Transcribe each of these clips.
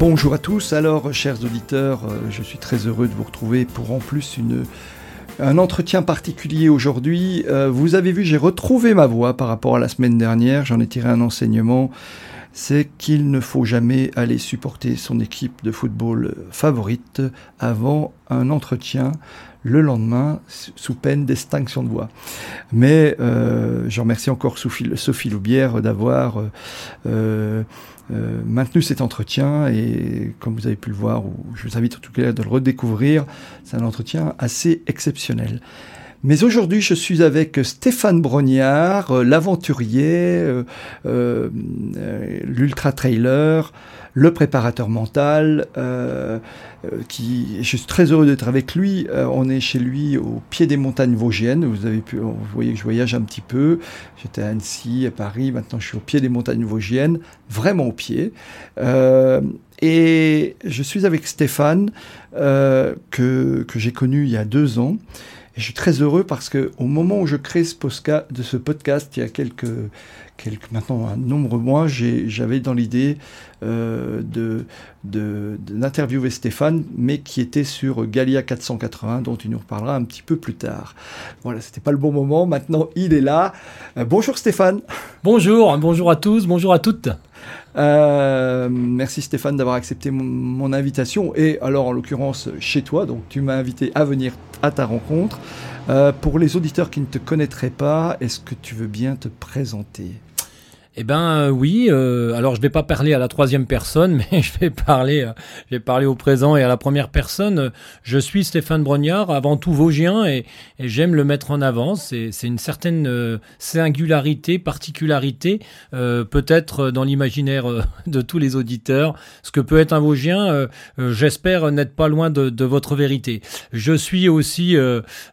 Bonjour à tous, alors chers auditeurs, euh, je suis très heureux de vous retrouver pour en plus une, un entretien particulier aujourd'hui. Euh, vous avez vu, j'ai retrouvé ma voix par rapport à la semaine dernière, j'en ai tiré un enseignement, c'est qu'il ne faut jamais aller supporter son équipe de football favorite avant un entretien le lendemain sous peine d'extinction de voix. Mais euh, je remercie encore Sophie, Loubière d'avoir euh, euh, maintenu cet entretien et comme vous avez pu le voir, ou je vous invite en tout cas de le redécouvrir, c'est un entretien assez exceptionnel. Mais aujourd'hui, je suis avec Stéphane Brognard, euh, l'aventurier, euh, l'ultra-trailer, le préparateur mental, euh, euh, qui, je suis très heureux d'être avec lui. Euh, on est chez lui au pied des montagnes vosgiennes. Vous avez pu, vous voyez que je voyage un petit peu. J'étais à Annecy, à Paris. Maintenant, je suis au pied des montagnes vosgiennes, vraiment au pied. et je suis avec Stéphane que, que j'ai connu il y a deux ans. Et je suis très heureux parce que au moment où je crée de ce podcast, il y a quelques, quelques maintenant un nombre de mois, j'avais dans l'idée euh, de, d'interviewer Stéphane, mais qui était sur Galia 480, dont il nous reparlera un petit peu plus tard. Voilà, c'était pas le bon moment. Maintenant, il est là. Euh, bonjour Stéphane. Bonjour, bonjour à tous, bonjour à toutes. Euh, merci Stéphane d'avoir accepté mon, invitation et alors en l'occurrence chez toi, donc tu m'as invité à venir à ta rencontre. Euh, pour les auditeurs qui ne te connaîtraient pas, est-ce que tu veux bien te présenter? Eh ben euh, oui. Euh, alors je vais pas parler à la troisième personne, mais je vais parler, euh, je vais parler au présent et à la première personne. Je suis Stéphane Brognard, avant tout Vosgien, et, et j'aime le mettre en avant. C'est une certaine singularité, particularité, peut-être dans l'imaginaire de tous les auditeurs. Ce que peut être un Vosgien, j'espère n'être pas loin de, de, votre vérité. Je suis aussi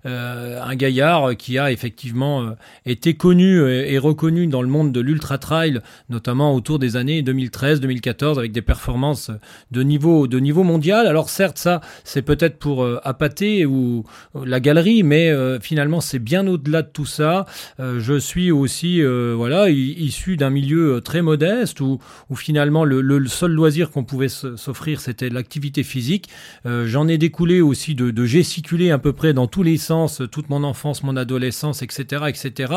un gaillard qui a effectivement été connu et, et reconnu dans le monde de l'ultra notamment autour des années 2013-2014, avec des performances de niveau, de niveau mondial. Alors certes, ça, c'est peut-être pour euh, appâter ou euh, la galerie, mais euh, finalement, c'est bien au-delà de tout ça. je suis aussi, voilà, issu d'un milieu très modeste où, finalement le, seul loisir qu'on pouvait s'offrir, c'était l'activité physique. J'en ai découlé aussi de, de gesticuler à peu près dans tous les sens, toute mon enfance, mon adolescence, etc., etc.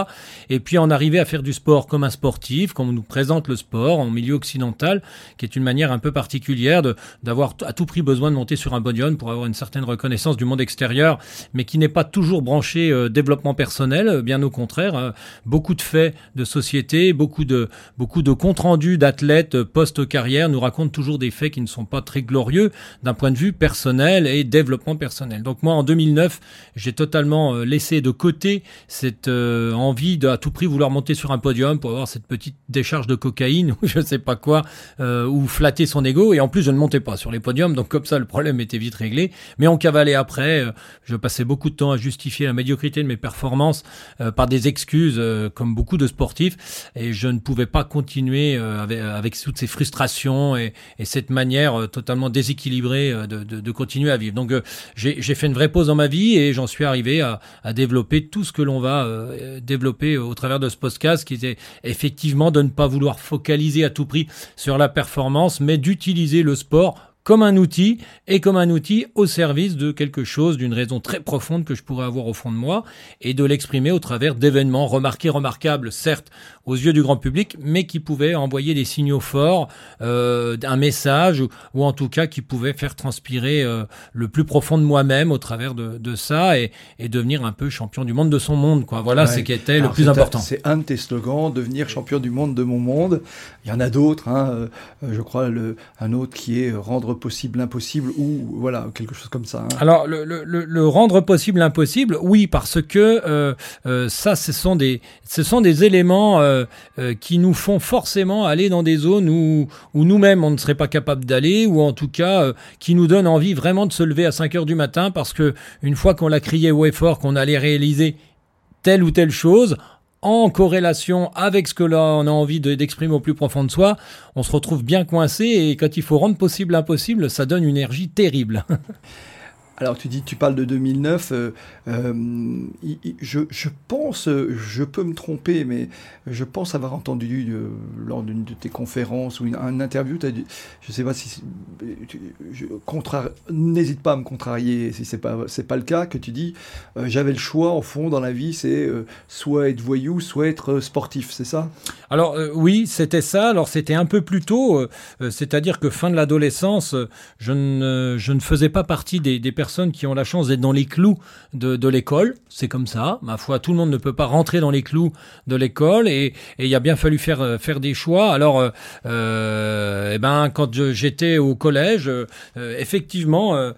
Et puis en arriver à faire du sport comme un sportif comme on nous présente le sport en milieu occidental, qui est une manière un peu particulière d'avoir à tout prix besoin de monter sur un podium pour avoir une certaine reconnaissance du monde extérieur, mais qui n'est pas toujours branché euh, développement personnel, bien au contraire. Hein. beaucoup de faits de société, beaucoup de, beaucoup de comptes rendus d'athlètes euh, post-carrière nous racontent toujours des faits qui ne sont pas très glorieux d'un point de vue personnel et développement personnel. Donc moi, en 2009, j'ai totalement euh, laissé de côté cette envie de à tout prix vouloir monter sur un podium pour avoir cette petite décharge de cocaïne ou je sais pas quoi, euh, ou flatter son ego. Et en plus, je ne montais pas sur les podiums, donc comme ça, le problème était vite réglé. Mais on cavalait après. Euh, je passais beaucoup de temps à justifier la médiocrité de mes performances euh, par des excuses, comme beaucoup de sportifs. Et je ne pouvais pas continuer avec, toutes ces frustrations et, cette manière totalement déséquilibrée de, de, continuer à vivre. Donc, j'ai fait une vraie pause dans ma vie et j'en suis arrivé à, à, développer tout ce que l'on va développer au travers de ce podcast, qui était effectivement de ne pas vouloir focaliser à tout prix sur la performance, mais d'utiliser le sport comme un outil et comme un outil au service de quelque chose, d'une raison très profonde que je pourrais avoir au fond de moi et de l'exprimer au travers d'événements remarqués, remarquables, certes, aux yeux du grand public, mais qui pouvaient envoyer des signaux forts, euh, un message ou, en tout cas qui pouvaient faire transpirer euh, le plus profond de moi-même au travers de, de ça et, et, devenir un peu champion du monde de son monde. Quoi. Voilà ce qui était le plus important. C'est un de tes slogans, devenir champion du monde de mon monde. Il y en a d'autres, hein, euh, je crois le, un autre qui est rendre possible l'impossible ou voilà quelque chose comme ça. Hein. Alors le, rendre possible l'impossible, oui, parce que euh, euh, ça, ce sont des, ce sont des éléments euh, qui nous font forcément aller dans des zones où, où nous-mêmes on ne serait pas capable d'aller, ou en tout cas qui nous donnent envie vraiment de se lever à 5 heures du matin, parce que une fois qu'on l'a crié haut et fort qu'on allait réaliser telle ou telle chose, en corrélation avec ce que l'on a envie d'exprimer au plus profond de soi, on se retrouve bien coincé et quand il faut rendre possible l'impossible, ça donne une énergie terrible. Alors tu dis, tu parles de 2009. Euh, euh, je, pense, je peux me tromper, mais je pense avoir entendu euh, lors d'une de tes conférences ou une, un interview, as dit, je sais pas si, n'hésite pas à me contrarier si c'est pas c'est pas le cas, que tu dis, j'avais le choix au fond dans la vie, c'est soit être voyou, soit être sportif, c'est ça? Alors oui, c'était ça. Alors c'était un peu plus tôt, c'est-à-dire que fin de l'adolescence, je ne je ne faisais pas partie des, des personnes qui ont la chance d'être dans les clous de, l'école. C'est comme ça. Ma foi, tout le monde ne peut pas rentrer dans les clous de l'école et, il a bien fallu faire, euh, faire des choix. Alors, euh, euh, eh ben, quand j'étais au collège, effectivement,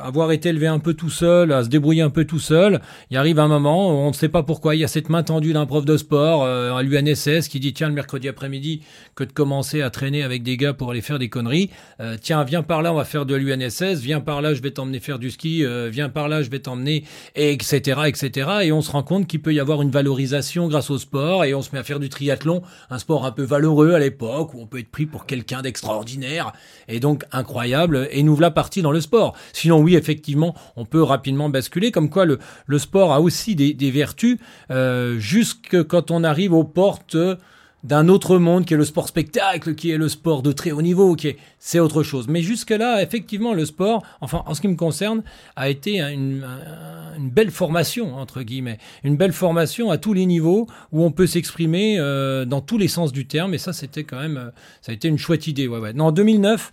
avoir été élevé un peu tout seul, à se débrouiller un peu tout seul, il arrive un moment où on ne sait pas pourquoi il y a cette main tendue d'un prof de sport à l'UNSS qui dit tiens le mercredi après-midi que de commencer à traîner avec des gars pour aller faire des conneries. tiens viens par là on va faire de l'UNSS, viens par là je vais t'emmener faire du ski, euh, viens par là, je vais t'emmener, etc., etc. Et on se rend compte qu'il peut y avoir une valorisation grâce au sport, et on se met à faire du triathlon, un sport un peu valeureux à l'époque, où on peut être pris pour quelqu'un d'extraordinaire, et donc incroyable, et nous voilà partis dans le sport. Sinon, oui, effectivement, on peut rapidement basculer, comme quoi le, sport a aussi des, des vertus, euh, jusque quand on arrive aux portes d'un autre monde qui est le sport spectacle, qui est le sport de très haut niveau, qui est c'est autre chose. Mais jusque là, effectivement, le sport, enfin en ce qui me concerne, a été une, belle formation entre guillemets, une belle formation à tous les niveaux où on peut s'exprimer euh, dans tous les sens du terme. Et ça, c'était quand même, ça a été une chouette idée. Ouais, ouais. Non, en 2009.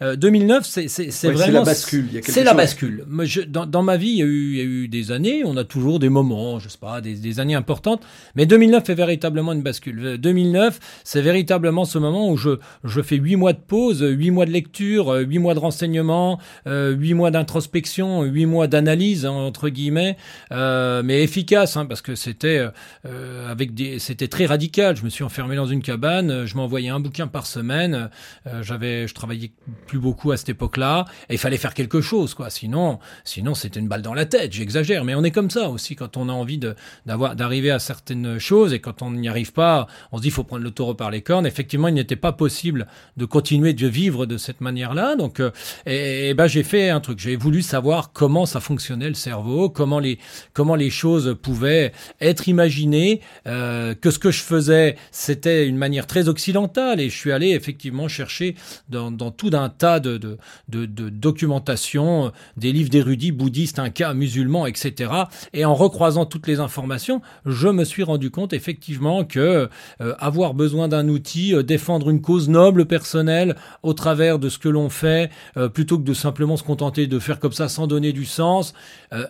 2009, c'est vraiment. C'est la bascule. C'est la bascule. dans, dans, ma vie, il y, a eu, il y, a eu, des années, on a toujours des moments, je sais pas, des, des années importantes. Mais 2009 est véritablement une bascule. 2009, c'est véritablement ce moment où je, je fais huit mois de pause, huit mois de lecture, huit mois de renseignement, huit mois d'introspection, huit mois d'analyse, hein, entre guillemets, euh, mais efficace, hein, parce que c'était euh, avec des, c'était très radical. Je me suis enfermé dans une cabane, je m'envoyais un bouquin par semaine. Euh, j'avais, je travaillais plus beaucoup à cette époque-là. Et il fallait faire quelque chose, quoi. Sinon, sinon c'était une balle dans la tête. J'exagère, mais on est comme ça aussi quand on a envie de, d'avoir, d'arriver à certaines choses et quand on n'y arrive pas, on se dit faut prendre le taureau par les cornes. Effectivement, il n'était pas possible de continuer de vivre de cette manière-là. Donc, euh, ben j'ai fait un truc. J'ai voulu savoir comment ça fonctionnait le cerveau, comment les comment les choses pouvaient être imaginées, euh, que ce que je faisais c'était une manière très occidentale et je suis allé effectivement chercher dans, dans tout d'un tas de, de, de, de documentation, des livres d'érudits bouddhistes, cas musulmans, etc. Et en recroisant toutes les informations, je me suis rendu compte effectivement que euh, avoir besoin d'un outil, euh, défendre une cause noble personnelle au travers de ce que l'on fait, euh, plutôt que de simplement se contenter de faire comme ça sans donner du sens,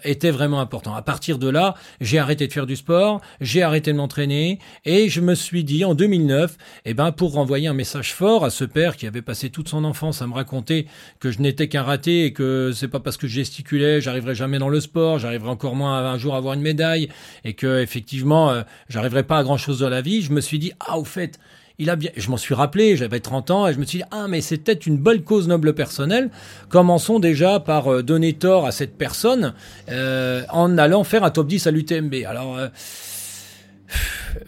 était vraiment important. À partir de là, j'ai arrêté de faire du sport, j'ai arrêté de m'entraîner et je me suis dit en 2009, eh ben pour renvoyer un message fort à ce père qui avait passé toute son enfance à me raconter que je n'étais qu'un raté et que c'est pas parce que je gesticulais, j'arriverai jamais dans le sport, j'arriverai encore moins un jour à avoir une médaille et que effectivement, euh, j'arriverai pas à grand chose dans la vie, je me suis dit ah au fait, il a bien, je m'en suis rappelé, j'avais 30 ans et je me suis dit ah mais c'est peut-être une bonne cause noble personnelle. Commençons déjà par euh, donner tort à cette personne euh, en allant faire un top 10 à l'UTMB. Alors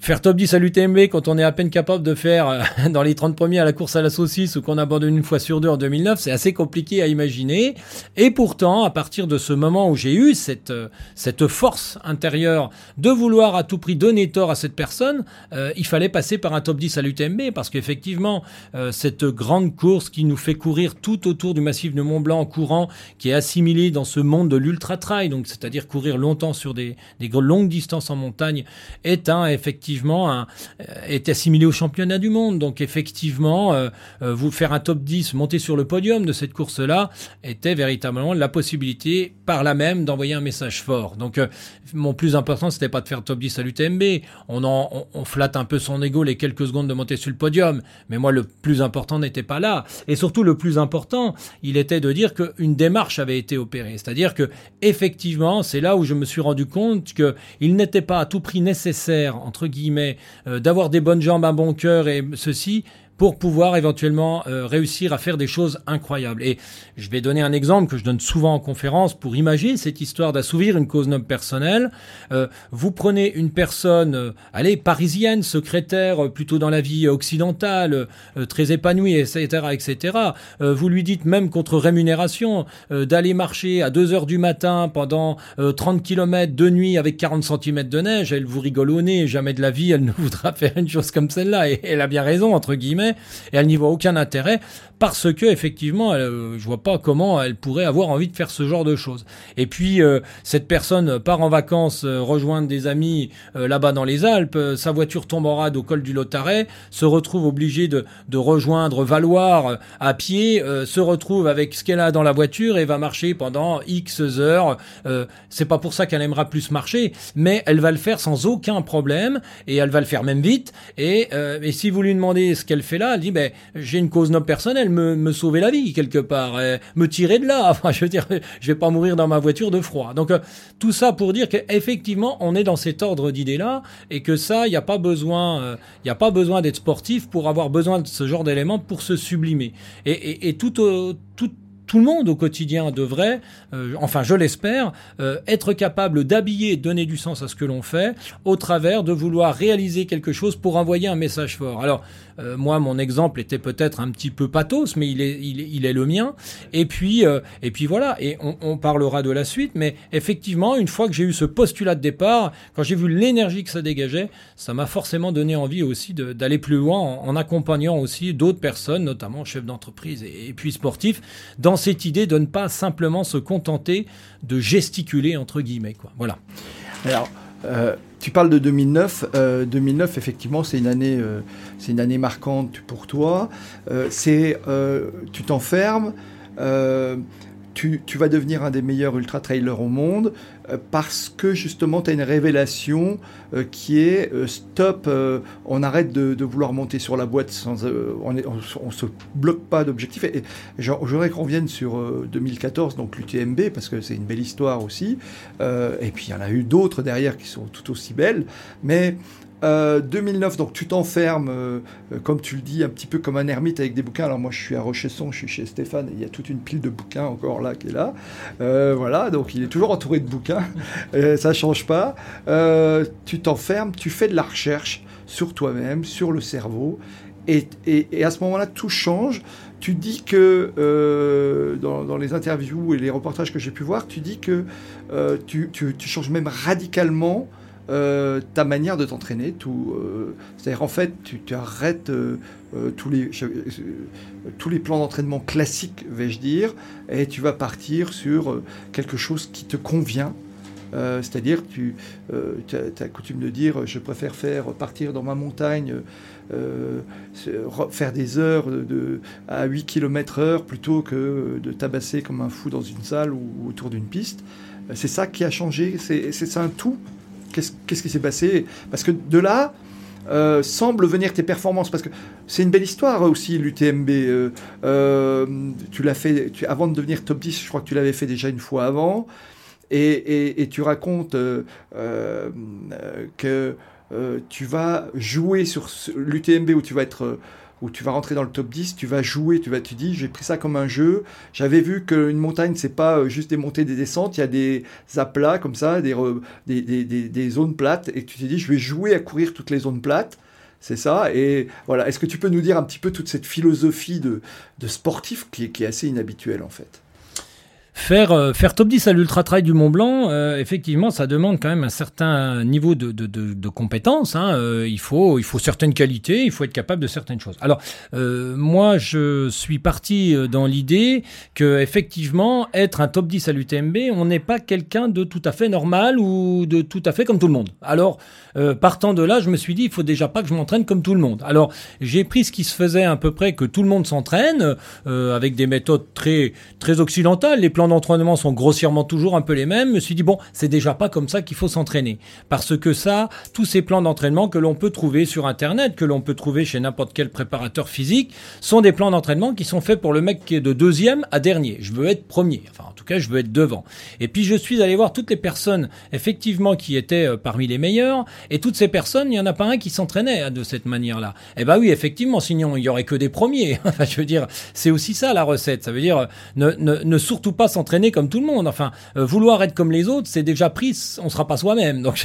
faire top 10 à l'UTMB quand on est à peine capable de faire euh, dans les 30 premiers à la course à la saucisse ou qu'on abandonne une fois sur deux en 2009, c'est assez compliqué à imaginer. Et pourtant, à partir de ce moment où j'ai eu cette, euh, cette force intérieure de vouloir à tout prix donner tort à cette personne, euh, il fallait passer par un top 10 à l'UTMB parce qu'effectivement, cette grande course qui nous fait courir tout autour du massif de Mont Blanc en courant, qui est assimilé dans ce monde de l'ultra trail, donc c'est-à-dire courir longtemps sur des, des longues distances en montagne, est effectivement un, est assimilé au championnat du monde. Donc effectivement, vous faire un top 10, monter sur le podium de cette course-là, était véritablement la possibilité par là même d'envoyer un message fort. Donc mon plus important, c'était pas de faire top 10 à l'UTMB. On, flatte un peu son ego les quelques secondes de monter sur le podium. Mais moi, le plus important n'était pas là. Et surtout, le plus important, il était de dire qu'une démarche avait été opérée. C'est-à-dire que, effectivement, c'est là où je me suis rendu compte qu'il n'était pas à tout prix nécessaire, entre guillemets, euh, d'avoir des bonnes jambes, un bon cœur et ceci pour pouvoir éventuellement euh, réussir à faire des choses incroyables. Et je vais donner un exemple que je donne souvent en conférence pour imaginer cette histoire d'assouvir une cause noble personnelle. Euh, vous prenez une personne, euh, allez, parisienne, secrétaire, plutôt dans la vie occidentale, très épanouie, etc., etc. vous lui dites même contre rémunération d'aller marcher à 2 heures du matin pendant 30 km de nuit avec 40 cm de neige, elle vous rigole au nez, jamais de la vie elle ne voudra faire une chose comme celle-là. Et elle a bien raison, entre guillemets et elle n'y voit aucun intérêt parce que effectivement, elle, euh, je vois pas comment elle pourrait avoir envie de faire ce genre de choses. Et puis euh, cette personne part en vacances euh, rejoindre des amis là-bas dans les Alpes, sa voiture tombe en rade au col du Lotaret, se retrouve obligée de, rejoindre Valoir à pied, se retrouve avec ce qu'elle a dans la voiture et va marcher pendant X heures. c'est pas pour ça qu'elle aimera plus marcher, mais elle va le faire sans aucun problème et elle va le faire même vite. Et, si vous lui demandez ce qu'elle fait là, elle dit ben j'ai une cause noble personnelle me, sauver la vie quelque part, me tirer de là. Enfin, je veux dire, je vais pas mourir dans ma voiture de froid. Donc euh, tout ça pour dire qu'effectivement, on est dans cet ordre d'idées-là et que ça, il n'y a pas besoin, euh, a pas besoin d'être sportif pour avoir besoin de ce genre d'éléments pour se sublimer. Et, et, tout, tout tout le monde au quotidien devrait, euh, enfin je l'espère, être capable d'habiller et donner du sens à ce que l'on fait au travers de vouloir réaliser quelque chose pour envoyer un message fort. Alors euh, moi, mon exemple était peut-être un petit peu pathos, mais il est, il est, le mien. Et puis, euh, et puis voilà. Et on, parlera de la suite. Mais effectivement, une fois que j'ai eu ce postulat de départ, quand j'ai vu l'énergie que ça dégageait, ça m'a forcément donné envie aussi d'aller plus loin en, accompagnant aussi d'autres personnes, notamment chefs d'entreprise et, puis sportifs, dans cette idée de ne pas simplement se contenter de gesticuler entre guillemets. Quoi. Voilà. Alors, euh, tu parles de 2009. 2009, euh, effectivement, c'est une année, euh, c'est une année marquante pour toi. c'est, tu t'enfermes tu, vas devenir un des meilleurs ultra-trailers au monde euh, parce que justement tu as une révélation euh, qui est euh, stop, on arrête de, vouloir monter sur la boîte sans. on, ne se bloque pas d'objectif. Et, j'aimerais qu'on revienne sur 2014, donc l'UTMB, parce que c'est une belle histoire aussi. et puis il y en a eu d'autres derrière qui sont tout aussi belles. Mais 2009, euh, donc tu t'enfermes, euh, euh, comme tu le dis, un petit peu comme un ermite avec des bouquins. Alors moi je suis à Rochesson, je suis chez Stéphane, il y a toute une pile de bouquins encore là qui est là. voilà, donc il est toujours entouré de bouquins, ça change pas. tu t'enfermes, tu fais de la recherche sur toi-même, sur le cerveau, et, à ce moment-là tout change. Tu dis que dans, les interviews et les reportages que j'ai pu voir, tu dis que tu changes même radicalement euh, ta manière de t'entraîner. Euh, c'est-à-dire en fait, tu, arrêtes euh, tous les tous les plans d'entraînement classiques, vais-je dire, et tu vas partir sur quelque chose qui te convient. c'est-à-dire, tu as, coutume de dire, je préfère faire partir dans ma montagne, faire des heures de, à 8 km heure plutôt que de tabasser comme un fou dans une salle ou, ou autour d'une piste. C'est ça qui a changé, c'est un tout Qu'est-ce qui s'est passé? Parce que de là, euh, semblent venir tes performances parce que c'est une belle histoire aussi l'UTMB euh, euh, tu l'as fait avant de devenir top 10 je crois que tu l'avais fait déjà une fois avant et, tu racontes que tu vas jouer sur l'UTMB où tu vas être où tu vas rentrer dans le top 10, tu vas jouer, tu vas tu dis j'ai pris ça comme un jeu. J'avais vu qu'une montagne c'est pas euh, juste des montées des descentes, il y a des aplats comme ça, des, des, des, des, zones plates et tu t'es dit je vais jouer à courir toutes les zones plates. C'est ça. Et voilà, est-ce que tu peux nous dire un petit peu toute cette philosophie de, de sportif qui qui est assez inhabituelle en fait? Faire, euh, faire top 10 à l'Ultra Trail du Mont Blanc, euh, effectivement, ça demande quand même un certain niveau de, de, de, de compétence. Hein. Euh, il, faut, il faut certaines qualités, il faut être capable de certaines choses. Alors, moi, je suis parti dans l'idée que, effectivement, être un top 10 à l'UTMB, on n'est pas quelqu'un de tout à fait normal ou de tout à fait comme tout le monde. Alors, partant de là, je me suis dit, il faut déjà pas que je m'entraîne comme tout le monde. Alors, j'ai pris ce qui se faisait à peu près que tout le monde s'entraîne, avec des méthodes très, très occidentales. Les plans d'entraînement sont grossièrement toujours un peu les mêmes. Je me suis dit, bon, c'est déjà pas comme ça qu'il faut s'entraîner. Parce que ça, tous ces plans d'entraînement que l'on peut trouver sur Internet, que l'on peut trouver chez n'importe quel préparateur physique, sont des plans d'entraînement qui sont faits pour le mec qui est de deuxième à dernier. Je veux être premier. Enfin, en tout cas, je veux être devant. Et puis, je suis allé voir toutes les personnes, effectivement, qui étaient euh, parmi les meilleures. Et toutes ces personnes, il n'y en a pas un qui s'entraînait hein, de cette manière-là. Eh ben oui, effectivement, sinon, il y aurait que des premiers. je veux dire, c'est aussi ça la recette. Ça veut dire, ne, ne, ne surtout pas comme tout le monde. Enfin, euh, vouloir être comme les autres, c'est déjà pris, on sera pas soi-même. Donc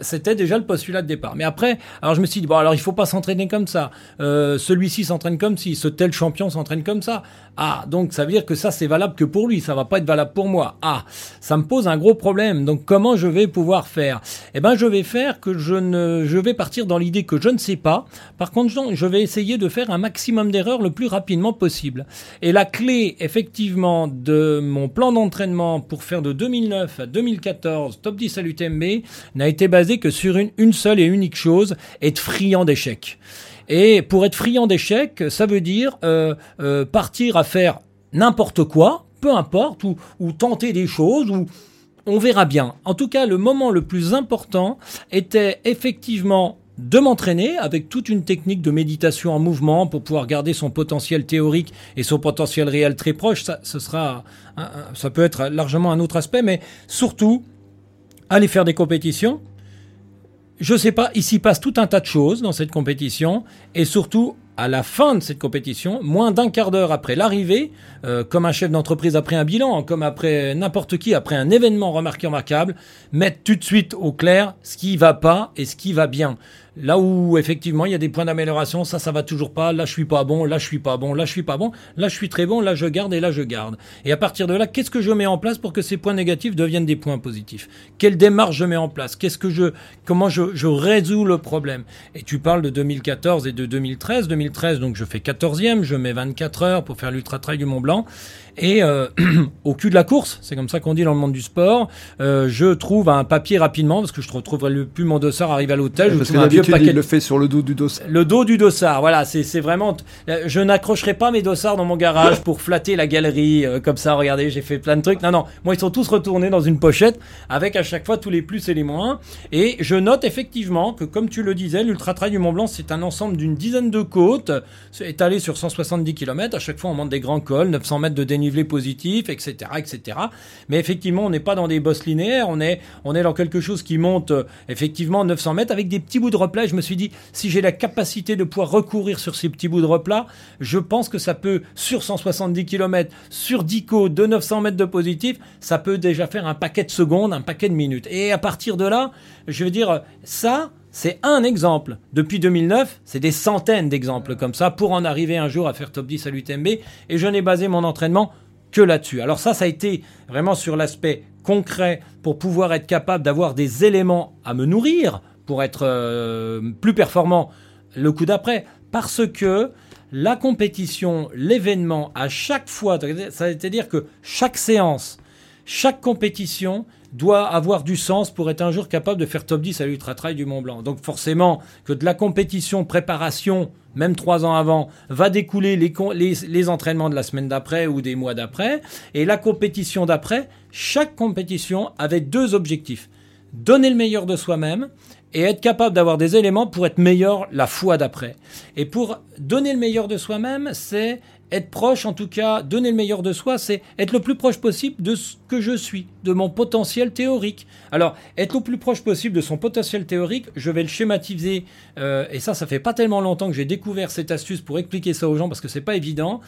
c'était déjà le postulat de départ. Mais après, alors je me suis dit bon, alors il faut pas s'entraîner comme ça. Euh, celui-ci s'entraîne comme si, ce tel champion s'entraîne comme ça. Ah, donc ça veut dire que ça c'est valable que pour lui, ça va pas être valable pour moi. Ah, ça me pose un gros problème. Donc comment je vais pouvoir faire? Eh ben, je vais faire que je ne, je vais partir dans l'idée que je ne sais pas. Par contre, je vais essayer de faire un maximum d'erreurs le plus rapidement possible. Et la clé, effectivement, de mon plan d'entraînement pour faire de 2009 à 2014 top 10 à l'UTMB n'a été basé que sur une, une seule et unique chose, être friand d'échecs. Et pour être friand d'échecs, ça veut dire euh, euh, partir à faire n'importe quoi, peu importe, ou, ou tenter des choses, ou on verra bien. En tout cas, le moment le plus important était effectivement de m'entraîner avec toute une technique de méditation en mouvement pour pouvoir garder son potentiel théorique et son potentiel réel très proche. Ça, ce sera, ça peut être largement un autre aspect, mais surtout aller faire des compétitions. Je sais pas, ici passe tout un tas de choses dans cette compétition et surtout à la fin de cette compétition, moins d'un quart d'heure après l'arrivée, euh, comme un chef d'entreprise après un bilan, comme après n'importe qui, après un événement remarquable, mettre tout de suite au clair ce qui va pas et ce qui va bien. Là où effectivement il y a des points d'amélioration, ça ça va toujours pas, là je suis pas bon, là je suis pas bon, là je suis pas bon, là je suis très bon, là je garde et là je garde. Et à partir de là, qu'est-ce que je mets en place pour que ces points négatifs deviennent des points positifs? Quelle démarche je mets en place? Qu'est-ce que je comment je, je résous le problème? Et tu parles de 2014 et de 2013, 2013 donc je fais 14e, je mets 24 heures pour faire l'ultra trail du Mont Blanc et euh, au cul de la course, c'est comme ça qu'on dit dans le monde du sport, euh, je trouve un papier rapidement parce que je ne retrouverai plus mon dossard arrivé à l'hôtel. Parce que d'habitude il le fait sur le dos du dossard. Le dos du dossard, voilà, c'est vraiment. Je n'accrocherai pas mes dossards dans mon garage pour flatter la galerie euh, comme ça. Regardez, j'ai fait plein de trucs. Non, non, moi ils sont tous retournés dans une pochette avec à chaque fois tous les plus et les moins. Et je note effectivement que comme tu le disais, l'ultra trail du Mont Blanc c'est un ensemble d'une dizaine de côtes étalées sur 170 km. À chaque fois on monte des grands cols, 900 mètres de dénivelé positif, etc., etc. Mais effectivement, on n'est pas dans des bosses linéaires, on est, on est dans quelque chose qui monte euh, effectivement 900 mètres avec des petits bouts de replat. je me suis dit, si j'ai la capacité de pouvoir recourir sur ces petits bouts de replat, je pense que ça peut, sur 170 km, sur 10 côtes de 900 mètres de positif, ça peut déjà faire un paquet de secondes, un paquet de minutes. Et à partir de là, je veux dire, ça, c'est un exemple. Depuis 2009, c'est des centaines d'exemples comme ça pour en arriver un jour à faire top 10 à l'UTMB. Et je n'ai basé mon entraînement que là-dessus. Alors ça, ça a été vraiment sur l'aspect concret pour pouvoir être capable d'avoir des éléments à me nourrir pour être euh, plus performant le coup d'après. Parce que la compétition, l'événement, à chaque fois, c'est-à-dire que chaque séance, chaque compétition doit avoir du sens pour être un jour capable de faire top 10 à l'Ultra Trail du Mont Blanc. Donc forcément que de la compétition, préparation, même trois ans avant, va découler les, les, entraînements de la semaine d'après ou des mois d'après. Et la compétition d'après, chaque compétition avait deux objectifs. Donner le meilleur de soi-même et être capable d'avoir des éléments pour être meilleur la fois d'après. Et pour donner le meilleur de soi-même, c'est être proche, en tout cas, donner le meilleur de soi, c'est être le plus proche possible de ce que je suis, de mon potentiel théorique. Alors, être le plus proche possible de son potentiel théorique, je vais le schématiser, euh, et ça, ça fait pas tellement longtemps que j'ai découvert cette astuce pour expliquer ça aux gens parce que c'est pas évident.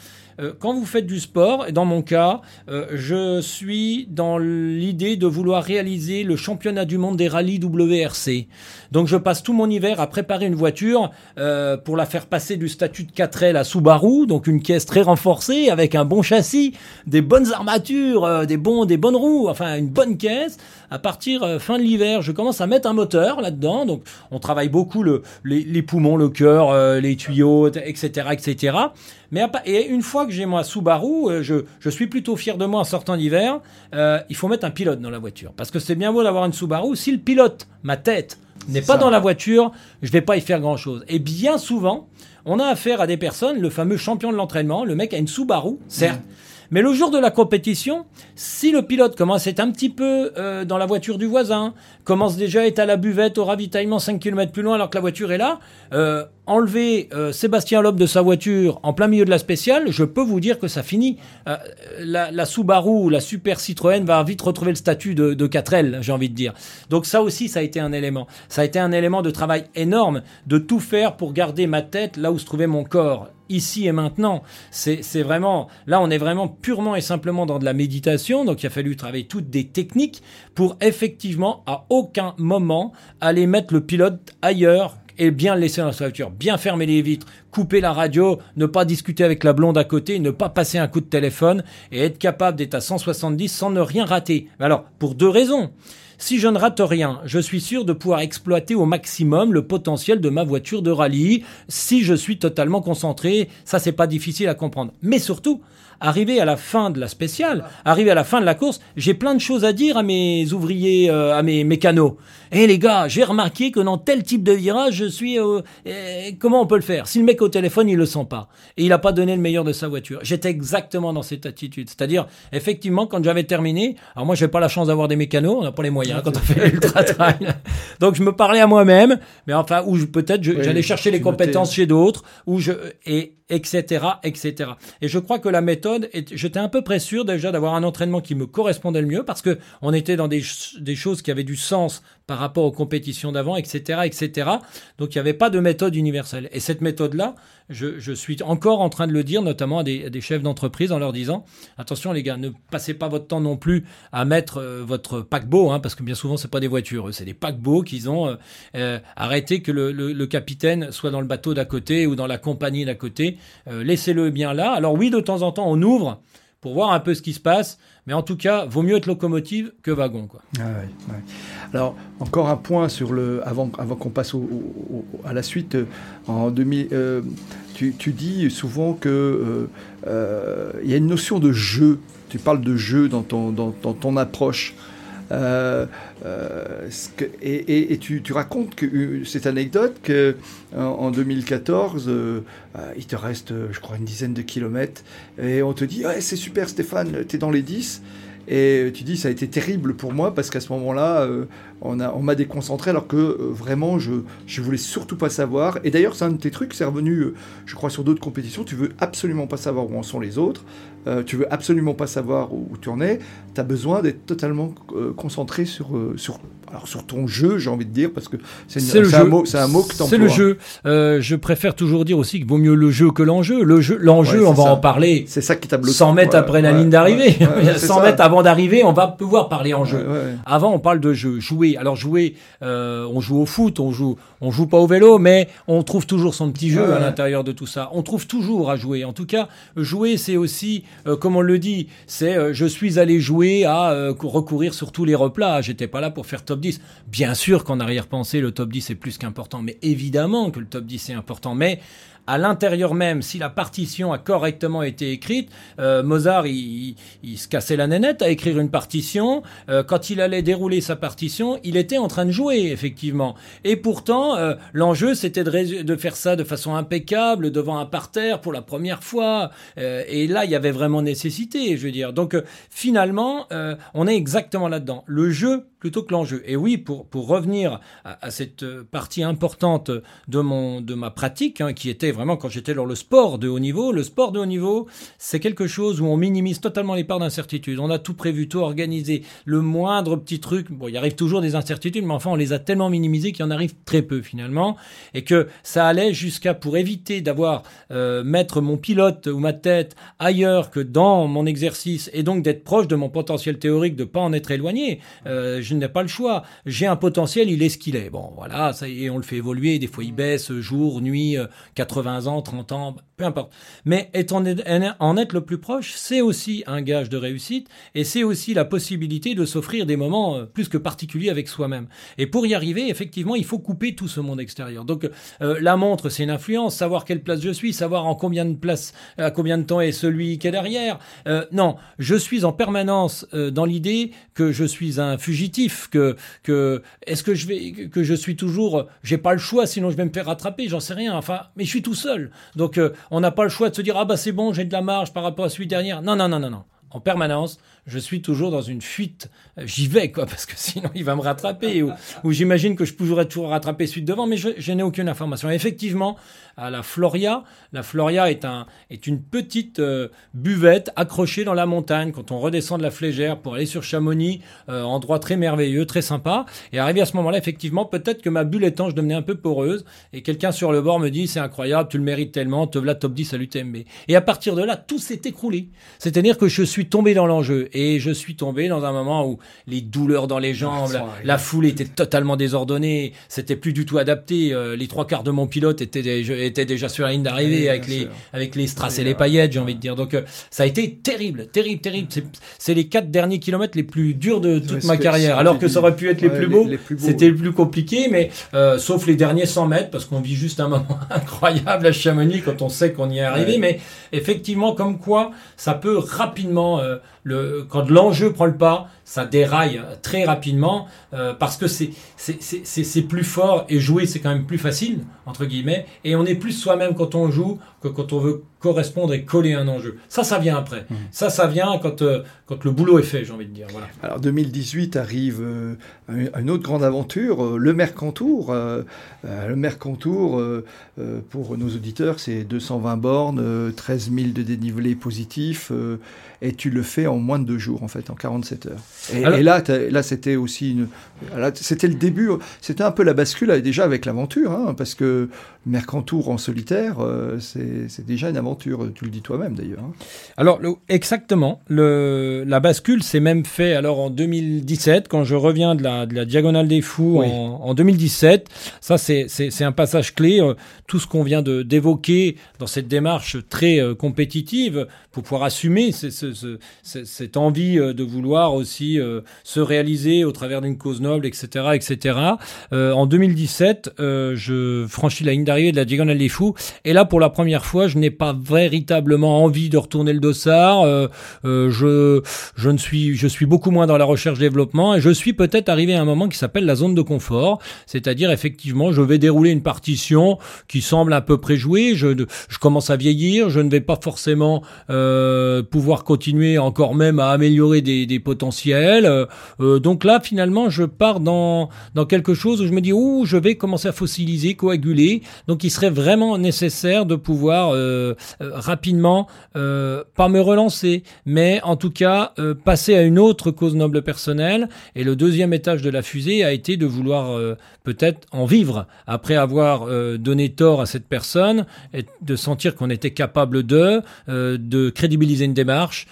Quand vous faites du sport, et dans mon cas, je suis dans l'idée de vouloir réaliser le championnat du monde des rallyes WRC. Donc je passe tout mon hiver à préparer une voiture pour la faire passer du statut de 4L à Subaru, donc une caisse très renforcée avec un bon châssis, des bonnes armatures, des bons, des bonnes roues, enfin une bonne caisse. À partir fin de l'hiver, je commence à mettre un moteur là-dedans. Donc on travaille beaucoup le, les, poumons, le cœur, euh, les tuyaux, etc., etc. Mais et une fois que j'ai moi Subaru, euh, je, je suis plutôt fier de moi en sortant d'hiver. Euh, il faut mettre un pilote dans la voiture parce que c'est bien beau d'avoir une Subaru. Si le pilote, ma tête, n'est pas dans la voiture, je vais pas y faire grand chose. Et bien souvent, on a affaire à des personnes, le fameux champion de l'entraînement, le mec a une Subaru, certes. Mmh. Mais le jour de la compétition, si le pilote commence à être un petit peu euh, dans la voiture du voisin, commence déjà à être à la buvette au ravitaillement 5 km plus loin alors que la voiture est là, euh, enlever euh, Sébastien Loeb de sa voiture en plein milieu de la spéciale, je peux vous dire que ça finit. la, la, Subaru, la Super Citroën va vite retrouver le statut de, de 4L, j'ai envie de dire. Donc ça aussi, ça a été un élément. Ça a été un élément de travail énorme de tout faire pour garder ma tête là où se trouvait mon corps ici et maintenant. C'est vraiment, là, on est vraiment purement et simplement dans de la méditation. Donc, il a fallu travailler toutes des techniques pour effectivement, à aucun moment, aller mettre le pilote ailleurs et bien le laisser dans sa voiture, bien fermer les vitres, couper la radio, ne pas discuter avec la blonde à côté, ne pas passer un coup de téléphone et être capable d'être à 170 sans ne rien rater. Alors, pour deux raisons. Si je ne rate rien, je suis sûr de pouvoir exploiter au maximum le potentiel de ma voiture de rallye. Si je suis totalement concentré, ça c'est pas difficile à comprendre. Mais surtout, arriver à la fin de la spéciale, arriver à la fin de la course, j'ai plein de choses à dire à mes ouvriers, euh, à mes mécanos. Eh les gars, j'ai remarqué que dans tel type de virage, je suis... Euh, eh, comment on peut le faire? Si le mec au téléphone, il le sent pas. Et il n'a pas donné le meilleur de sa voiture. J'étais exactement dans cette attitude. C'est-à-dire, effectivement, quand j'avais terminé, alors moi, j'ai pas la chance d'avoir des mécanos, on n'a pas les moyens quand on fait l'ultra trail. Donc je me parlais à moi-même, mais enfin, ou peut-être j'allais chercher les compétences chez d'autres, ou je... Et, etc., etc. Et je crois que la méthode, j'étais un peu près sûr déjà d'avoir un entraînement qui me correspondait le mieux parce que on était dans des, des choses qui avaient du sens par rapport aux compétitions d'avant, etc., etc. Donc il n'y avait pas de méthode universelle. Et cette méthode-là, je, suis encore en train de le dire, notamment à des, chefs d'entreprise, en leur disant attention les gars, ne passez pas votre temps non plus à mettre euh, votre paquebot, hein, parce que bien souvent c'est pas des voitures, c'est des paquebots qu'ils ont euh, euh, arrêté que le, capitaine soit dans le bateau d'à côté ou dans la compagnie d'à côté. Laissez-le bien là. Alors oui, de temps en temps on ouvre pour voir un peu ce qui se passe. Mais en tout cas, vaut mieux être locomotive que wagon. Quoi. Ah Alors, encore un point sur le, avant, avant qu'on passe à la suite. Euh, en 2000, euh, tu, tu, dis souvent qu'il euh, il y a une notion de jeu. Tu parles de jeu dans ton, dans, dans ton approche. Euh, euh, et, tu, racontes que, cette anecdote que en, 2014, euh, il te reste, je crois, une dizaine de kilomètres, et on te dit ouais, c'est super Stéphane, tu es dans les 10. Et tu dis, ça a été terrible pour moi parce qu'à ce moment-là, on, on m'a déconcentré alors que vraiment, je, je voulais surtout pas savoir. Et d'ailleurs, c'est un de tes trucs, c'est revenu, je crois, sur d'autres compétitions. Tu veux absolument pas savoir où en sont les autres. Euh, tu veux absolument pas savoir où, tu en es, tu as besoin d'être totalement euh, concentré sur, euh, sur alors sur ton jeu, j'ai envie de dire, parce que c'est un mot, un mot que C'est le jeu. Euh, je préfère toujours dire aussi qu'il vaut mieux le jeu que l'enjeu. Le jeu, l'enjeu, on va en parler. C'est ça qui t'a bloqué. 100 mètres après la ligne d'arrivée. 100 mètres avant d'arriver, on va pouvoir parler en jeu. Avant, on parle de jeu, jouer. Alors jouer, euh, on joue au foot, on joue, on joue pas au vélo, mais on trouve toujours son petit jeu à l'intérieur de tout ça. On trouve toujours à jouer. En tout cas, jouer, c'est aussi, euh, comme on le dit, c'est je suis allé jouer à recourir sur tous les replats. J'étais pas là pour faire top 10. Bien sûr qu'en arrière-pensée, le top 10 est plus qu'important, mais évidemment que le top 10 est important. Mais à l'intérieur même, si la partition a correctement été écrite, euh, Mozart, il, se cassait la nénette à écrire une partition. Euh, quand il allait dérouler sa partition, il était en train de jouer, effectivement. Et pourtant, euh, l'enjeu, c'était de, de, faire ça de façon impeccable, devant un parterre pour la première fois. et là, il y avait vraiment nécessité, je veux dire. Donc, finalement, on est exactement là-dedans. Le jeu plutôt que l'enjeu. Et oui, pour, pour revenir à, cette partie importante de, mon, de ma pratique, hein, qui était vraiment quand j'étais dans le sport de haut niveau. Le sport de haut niveau, c'est quelque chose où on minimise totalement les parts d'incertitude. On a tout prévu, tout organisé. Le moindre petit truc, bon, il arrive toujours des incertitudes, mais enfin, on les a tellement minimisées qu'il y en arrive très peu finalement. Et que ça allait jusqu'à pour éviter d'avoir euh, mettre mon pilote ou ma tête ailleurs que dans mon exercice et donc d'être proche de mon potentiel théorique, de pas en être éloigné. Euh, je n'ai pas le choix. J'ai un potentiel, il est ce qu'il est. Bon, voilà, ça y est, on le fait évoluer. Des fois, il baisse jour, nuit, 80 euh, ans, 30 ans, peu importe. Mais étant en être le plus proche, c'est aussi un gage de réussite et c'est aussi la possibilité de s'offrir des moments euh, plus que particuliers avec soi-même. Et pour y arriver, effectivement, il faut couper tout ce monde extérieur. Donc, la montre, c'est une influence. Savoir quelle place je suis, savoir en combien de places, à combien de temps est celui qui est derrière. non, je suis en permanence dans l'idée que je suis un fugitif, que que est-ce que je vais que je suis toujours j'ai pas le choix sinon je vais me faire rattraper, j'en sais rien. Enfin, mais je suis tout seul. Donc euh, on n'a pas le choix de se dire ah bah c'est bon, j'ai de la marge par rapport à celui dernière. Non non non non non. En permanence, je suis toujours dans une fuite. J'y vais, quoi, parce que sinon il va me rattraper. ou, j'imagine que je pourrais toujours rattraper celui devant, mais je, n'ai aucune information. effectivement, à la Floria, la Floria est, un, est une petite euh, buvette accrochée dans la montagne quand on redescend de la Flégère pour aller sur Chamonix, euh, endroit très merveilleux, très sympa. Et arrivé à ce moment-là, effectivement, peut-être que ma bulle étanche devenait un peu poreuse. Et quelqu'un sur le bord me dit, c'est incroyable, tu le mérites tellement, te voilà top 10 à l'UTMB. Et à partir de là, tout s'est écroulé. C'est-à-dire que je suis tombé dans l'enjeu et je suis tombé dans un moment où les douleurs dans les jambes, la, foule était totalement désordonnée, c'était plus du tout adapté. Euh, les trois quarts de mon pilote étaient, étaient déjà sur la ligne d'arrivée avec les avec les strass et les paillettes, j'ai envie de dire. Donc euh, ça a été terrible, terrible, terrible. C'est les quatre derniers kilomètres les plus durs de toute ma carrière. Alors que ça aurait pu être les plus beaux, c'était le plus compliqué, mais euh, sauf les derniers 100 mètres parce qu'on vit juste un moment incroyable à Chamonix quand on sait qu'on y est arrivé. Mais effectivement, comme quoi ça peut rapidement le quand l'enjeu prend le pas, ça déraille très rapidement euh, parce que c'est plus fort et jouer c'est quand même plus facile entre guillemets et on est plus soi-même quand on joue que quand on veut correspondre et coller un enjeu. Ça, ça vient après. Mmh. Ça, ça vient quand, euh, quand le boulot est fait, j'ai envie de dire. Voilà. Alors 2018 arrive euh, une autre grande aventure, le Mercantour. le Mercantour, pour nos auditeurs, c'est 220 bornes, 13 000 de dénivelé positif et tu le fais en moins de deux jours, en fait, en 47 heures. Et, là, là c'était aussi une, c'était le début, c'était un peu la bascule déjà avec l'aventure, hein, parce que Mercantour en solitaire, euh, c'est déjà une aventure, tu le dis toi-même d'ailleurs. Hein. Alors, exactement, le, la bascule s'est même fait alors en 2017, quand je reviens de la, de la Diagonale des Fous en, en, 2017. Ça, c'est un passage clé. Euh, tout ce qu'on vient d'évoquer dans cette démarche très euh, compétitive pour pouvoir assumer ce, ce, cette envie de vouloir aussi se réaliser au travers d'une cause noble, etc., etc. en 2017, je franchis la ligne d'arrivée de la Diagonale des Fous. Et là, pour la première fois, je n'ai pas véritablement envie de retourner le dossard. Euh, euh, je, je ne suis, je suis beaucoup moins dans la recherche-développement et je suis peut-être arrivé à un moment qui s'appelle la zone de confort. C'est-à-dire, effectivement, je vais dérouler une partition qui semble à peu près jouée. Je, je commence à vieillir. Je ne vais pas forcément euh, pouvoir continuer encore même à améliorer des, des potentiels. Euh, donc là, finalement, je pars dans, dans quelque chose où je me dis, ouh, je vais commencer à fossiliser, coaguler. Donc il serait vraiment nécessaire de pouvoir euh, euh, rapidement, euh, pas me relancer, mais en tout cas passer à une autre cause noble personnelle. Et le deuxième étage de la fusée a été de vouloir peut-être en vivre après avoir donné tort à cette personne et de sentir qu'on était capable de, de crédibiliser une démarche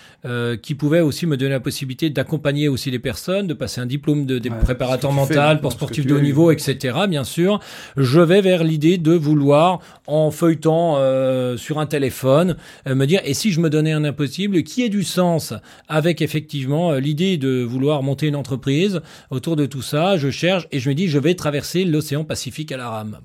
qui pouvait aussi me donner la possibilité d'accompagner aussi les personnes, de passer un diplôme de, des préparateurs mental pour sportifs de haut niveau, etc. Bien sûr, je vais vers l'idée de vouloir, en feuilletant euh, sur un téléphone, euh, me dire, et si je me donnais un impossible qui ait du sens avec effectivement euh, l'idée de vouloir monter une entreprise autour de tout ça, je cherche et je me dis, je vais traverser l'océan Pacifique à la rame.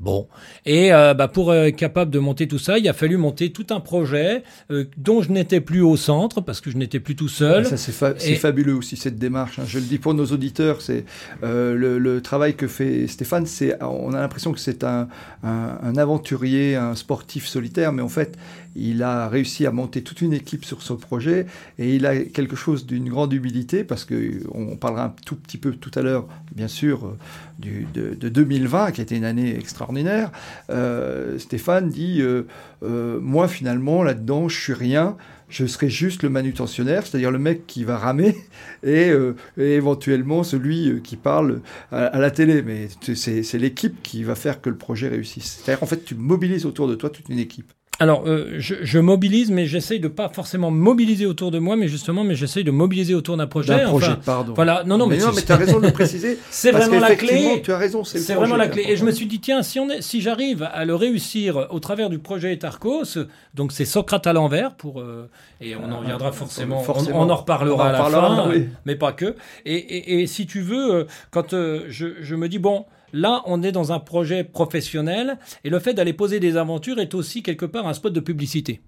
Bon, et euh, bah, pour être capable de monter tout ça, il a fallu monter tout un projet euh, dont je n'étais plus au centre parce que je n'étais plus tout seul. ça c'est fabuleux aussi cette démarche. Hein. Je le dis pour nos auditeurs, c'est euh, le, travail que fait Stéphane. C'est on a l'impression que c'est un, un, aventurier, un sportif solitaire, mais en fait il a réussi à monter toute une équipe sur ce projet et il a quelque chose d'une grande humilité parce que on parlera un tout petit peu tout à l'heure, bien sûr, euh, du, de, 2020 qui a été une année extraordinaire. Euh, Stéphane dit moi finalement là-dedans je suis rien je serai juste le manutentionnaire, c'est-à-dire le mec qui va ramer et, éventuellement celui qui parle à, à la télé. Mais c'est l'équipe qui va faire que le projet réussisse. C'est-à-dire en fait tu mobilises autour de toi toute une équipe. Alors, euh, je, je, mobilise, mais j'essaye de pas forcément mobiliser autour de moi, mais justement, mais j'essaye de mobiliser autour d'un projet. D'un projet, pardon. Voilà, non, non, mais, mais, tu as raison de le préciser. c'est vraiment la clé. Tu as raison, c'est vraiment la clé. Et je me suis dit, tiens, si, on est, si j'arrive à le réussir au travers du projet Etarcos, donc c'est Socrate à l'envers, pour, euh, et on en reviendra forcément, forcément. On, en reparlera à la fin, mais pas que. Et, et, et, si tu veux, euh, quand je, je me dis, bon, Là, on est dans un projet professionnel et le fait d'aller poser des aventures est aussi quelque part un spot de publicité.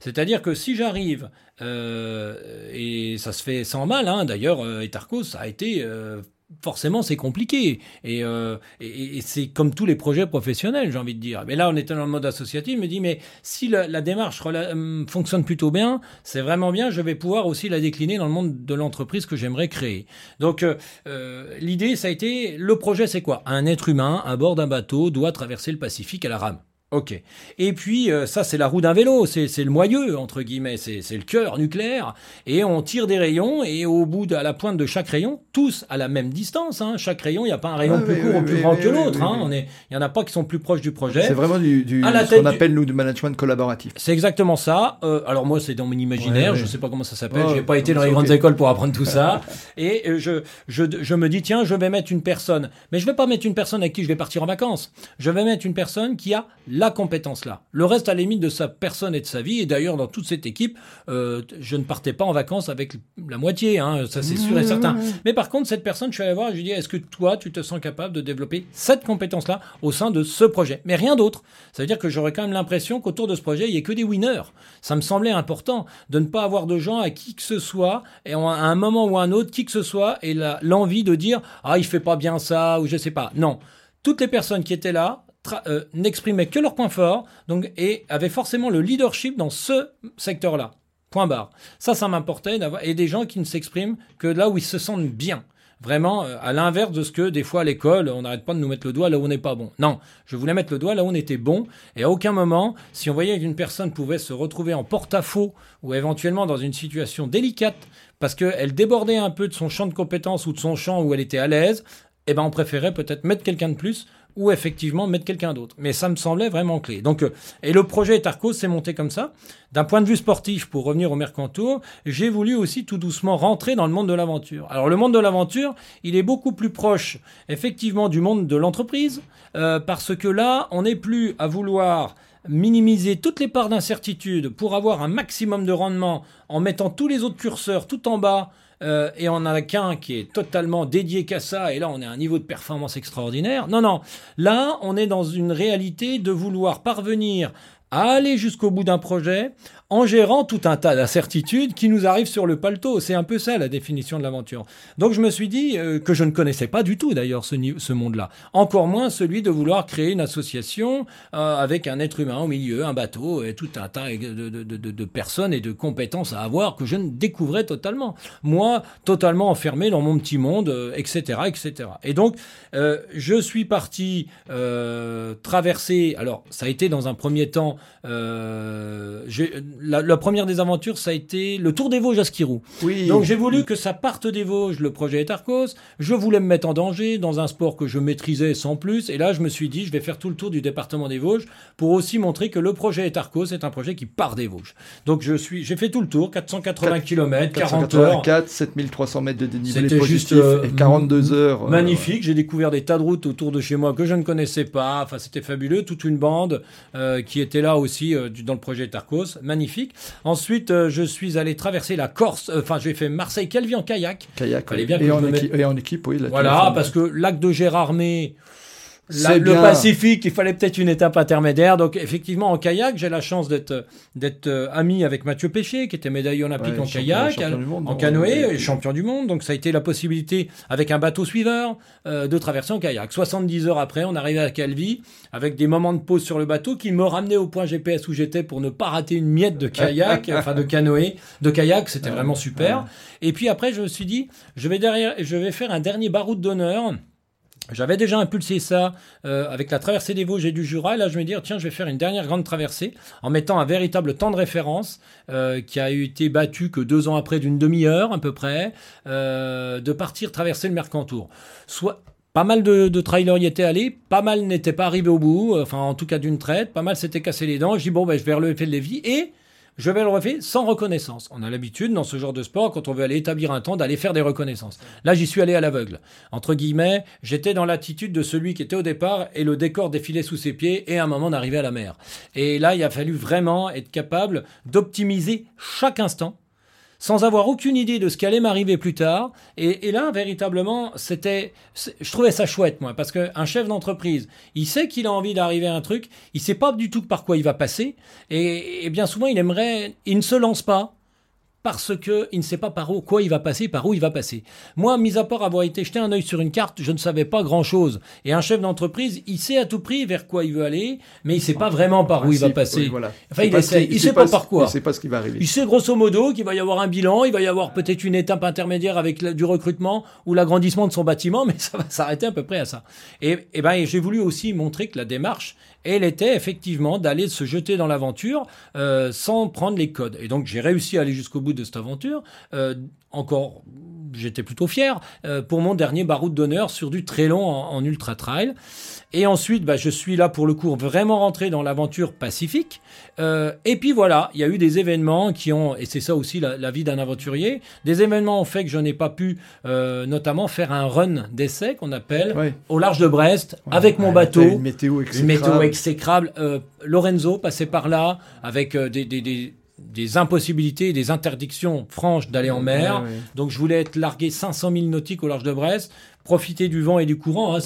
C'est-à-dire que si j'arrive, euh, et ça se fait sans mal, hein, d'ailleurs, euh, Etarcos a été euh, forcément c'est compliqué. Euh, et, et, c'est comme tous les projets professionnels j'ai envie de dire. Mais là on était dans le mode associatif je me dis mais si la, démarche euh, fonctionne plutôt bien c'est vraiment bien je vais pouvoir aussi la décliner dans le monde de l'entreprise que j'aimerais créer. Donc euh, l'idée ça a été le projet c'est quoi? Un être humain à bord d'un bateau doit traverser le Pacifique à la rame Ok. Et puis euh, ça c'est la roue d'un vélo, c'est le moyeu entre guillemets, c'est le cœur nucléaire. Et on tire des rayons et au bout de à la pointe de chaque rayon, tous à la même distance. Hein. Chaque rayon, il n'y a pas un rayon plus court ou plus grand que l'autre. Hein. On est, il y en a pas qui sont plus proches du projet. C'est vraiment du, du ce qu'on appelle nous du management collaboratif. C'est exactement ça. Euh, alors moi c'est dans mon imaginaire, je sais pas comment ça s'appelle. J'ai pas été dans les grandes écoles pour apprendre tout ça. et euh, je, je je me dis tiens je vais mettre une personne, mais je vais pas mettre une personne avec qui je vais partir en vacances. Je vais mettre une personne qui a la compétence-là. Le reste, à la limite de sa personne et de sa vie, et d'ailleurs, dans toute cette équipe, euh, je ne partais pas en vacances avec la moitié, hein, ça c'est sûr et certain. Mais par contre, cette personne, je suis allé voir, je lui ai dit, est-ce que toi, tu te sens capable de développer cette compétence-là au sein de ce projet? Mais rien d'autre. Ça veut dire que j'aurais quand même l'impression qu'autour de ce projet, il n'y ait que des winners. Ça me semblait important de ne pas avoir de gens à qui que ce soit, et à un moment ou à un autre, qui que ce soit, et l'envie de dire, ah, il fait pas bien ça, ou je sais pas. Non. Toutes les personnes qui étaient là euh, n'exprimaient que leurs points forts donc, et avaient forcément le leadership dans ce secteur-là. Point barre. Ça, ça m'importait d'avoir et des gens qui ne s'expriment que là où ils se sentent bien. Vraiment, euh, à l'inverse de ce que des fois à l'école, on n'arrête pas de nous mettre le doigt là où on n'est pas bon. Non, je voulais mettre le doigt là où on était bon. Et à aucun moment, si on voyait qu'une personne pouvait se retrouver en porte-à-faux ou éventuellement dans une situation délicate parce qu'elle débordait un peu de son champ de compétences ou de son champ où elle était à l'aise, eh ben on préférait peut-être mettre quelqu'un de plus ou effectivement mettre quelqu'un d'autre. Mais ça me semblait vraiment clé. Donc, euh, et le projet Tarkos s'est monté comme ça. D'un point de vue sportif, pour revenir au Mercantour, j'ai voulu aussi tout doucement rentrer dans le monde de l'aventure. Alors le monde de l'aventure, il est beaucoup plus proche effectivement du monde de l'entreprise, euh, parce que là, on n'est plus à vouloir minimiser toutes les parts d'incertitude pour avoir un maximum de rendement en mettant tous les autres curseurs tout en bas euh, et on a qu'un qui est totalement dédié qu'à ça, et là on à un niveau de performance extraordinaire. Non, non, là on est dans une réalité de vouloir parvenir à aller jusqu'au bout d'un projet en gérant tout un tas d'incertitudes qui nous arrivent sur le paletot. C'est un peu ça la définition de l'aventure. Donc je me suis dit euh, que je ne connaissais pas du tout d'ailleurs ce, monde-là. Encore moins celui de vouloir créer une association euh, avec un être humain au milieu, un bateau et tout un tas de, personnes et de compétences à avoir que je ne découvrais totalement. Moi, totalement enfermé dans mon petit monde, etc., euh, etc. Et donc je suis parti traverser. Alors ça a été dans un premier temps. j'ai la, première des aventures, ça a été le Tour des Vosges à Skirou. Oui. Donc j'ai voulu que ça parte des Vosges, le projet Etarcos. Je voulais me mettre en danger dans un sport que je maîtrisais sans plus. Et là, je me suis dit, je vais faire tout le tour du département des Vosges pour aussi montrer que le projet Etarcos est un projet qui part des Vosges. Donc je suis, j'ai fait tout le tour, 480 km, 40 heures. 7300 mètres de dénivelé positif juste, euh, et 42 heures. Euh, magnifique. J'ai découvert des tas de routes autour de chez moi que je ne connaissais pas. Enfin, c'était fabuleux. Toute une bande euh, qui était là aussi dans le projet Etarcos. Magnifique Ensuite, euh, je suis allé traverser la Corse. Euh, enfin, j'ai fait Marseille-Calvi en kayak. Kayak. Bien et, en équipe, et, en équipe, oui. Voilà, parce que lac de Gérardmer. Le Pacifique, il fallait peut-être une étape intermédiaire. Donc effectivement, en kayak, j'ai la chance d'être d'être euh, ami avec Mathieu Péché, qui était médaillé olympique en kayak, en canoë, et champion du monde. Donc ça a été la possibilité, avec un bateau suiveur, euh, de traverser en kayak. 70 heures après, on arrivait à Calvi, avec des moments de pause sur le bateau qui me ramenaient au point GPS où j'étais pour ne pas rater une miette de kayak, enfin de canoë, de kayak. C'était vraiment super. Et puis après, je me suis dit, je vais derrière, je vais faire un dernier baroud d'honneur j'avais déjà impulsé ça euh, avec la traversée des Vosges et du Jura. Et là, je me dis, tiens, je vais faire une dernière grande traversée en mettant un véritable temps de référence euh, qui a été battu que deux ans après d'une demi-heure à peu près, euh, de partir traverser le Mercantour. Soit pas mal de, de trailers y étaient allés, pas mal n'étaient pas arrivés au bout, enfin en tout cas d'une traite, pas mal s'étaient cassé les dents. Je dis bon, ben, je vais relever le Lévis et je vais le refaire sans reconnaissance. On a l'habitude dans ce genre de sport, quand on veut aller établir un temps, d'aller faire des reconnaissances. Là, j'y suis allé à l'aveugle. Entre guillemets, j'étais dans l'attitude de celui qui était au départ et le décor défilait sous ses pieds et à un moment d'arriver à la mer. Et là, il a fallu vraiment être capable d'optimiser chaque instant sans avoir aucune idée de ce qui allait m'arriver plus tard. Et, là, véritablement, c'était, je trouvais ça chouette, moi, parce qu'un chef d'entreprise, il sait qu'il a envie d'arriver à un truc, il sait pas du tout par quoi il va passer, et, et bien souvent, il aimerait, il ne se lance pas, parce qu'il ne sait pas par où, quoi il va passer, par où il va passer. Moi, mis à part avoir été jeté un œil sur une carte, je ne savais pas grand-chose. Et un chef d'entreprise, il sait à tout prix vers quoi il veut aller, mais il ne sait pas vraiment par où il va passer. Enfin, il essaie, il ne sait pas, par quoi. Il sait pas ce qui va arriver. Il sait grosso modo qu'il va y avoir un bilan, il va y avoir peut-être une étape intermédiaire avec du recrutement ou l'agrandissement de son bâtiment, mais ça va s'arrêter à peu près à ça. Et, et ben, j'ai voulu aussi montrer que la démarche, elle était effectivement d'aller se jeter dans l'aventure euh, sans prendre les codes. Et donc j'ai réussi à aller jusqu'au bout de cette aventure. Euh, encore, j'étais plutôt fier euh, pour mon dernier baroud d'honneur sur du très long en ultra trail. Et ensuite, bah, je suis là pour le coup vraiment rentré dans l'aventure pacifique. Euh, et puis voilà, il y a eu des événements qui ont, et c'est ça aussi la, vie d'un aventurier, des événements ont fait que je n'ai pas pu euh, notamment faire un run d'essai qu'on appelle au large de Brest avec mon bateau. Une météo exécrable. Une météo exécrable. Euh, Lorenzo passait par là avec des, des, des des impossibilités, des interdictions franches d'aller en mer. Donc je voulais être largué 500 000 nautiques au large de Brest profiter du vent et du courant. Hein,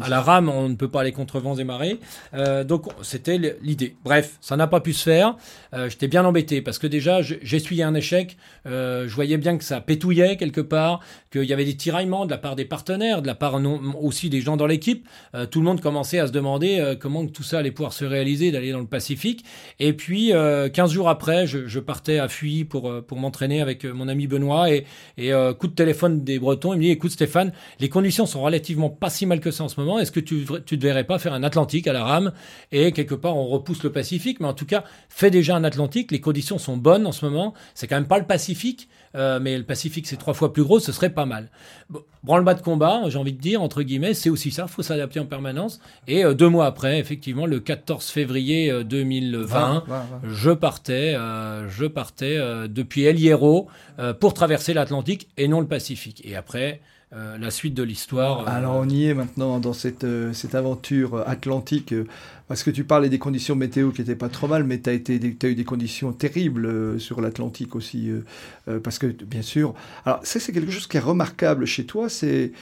à la rame, on ne peut pas aller contre vents et marées. Euh, donc c'était l'idée. Bref, ça n'a pas pu se faire. Euh, j'étais bien embêté parce que déjà, j'essuyais un échec. Euh, je voyais bien que ça pétouillait quelque part, qu'il y avait des tiraillements de la part des partenaires, de la part non, aussi des gens dans l'équipe. tout le monde commençait à se demander comment tout ça allait pouvoir se réaliser, d'aller dans le Pacifique. Et puis, 15 jours après, je, partais à Fuy pour, pour m'entraîner avec mon ami Benoît. Et, et coup de téléphone des Bretons, il me dit, écoute Stéphane, les conditions sont relativement pas si mal que ça en ce moment. Est-ce que tu ne devrais pas faire un Atlantique à la rame et quelque part on repousse le Pacifique, mais en tout cas fais déjà un Atlantique. Les conditions sont bonnes en ce moment. C'est quand même pas le Pacifique, euh, mais le Pacifique c'est trois fois plus gros, ce serait pas mal. branle-bas de combat, j'ai envie de dire entre guillemets, c'est aussi ça. Faut s'adapter en permanence. Et euh, deux mois après, effectivement, le 14 février 2020, euh, je partais, je partais depuis El Hierro pour traverser l'Atlantique et non le Pacifique. Et après. Euh, la suite de l'histoire. Euh, Alors on y est maintenant dans cette, euh, cette aventure atlantique, parce que tu parlais des conditions météo qui n'étaient pas trop mal, mais tu as, eu des conditions terribles sur l'Atlantique aussi, parce que bien sûr, alors ça c'est quelque chose qui est remarquable chez toi, c'est...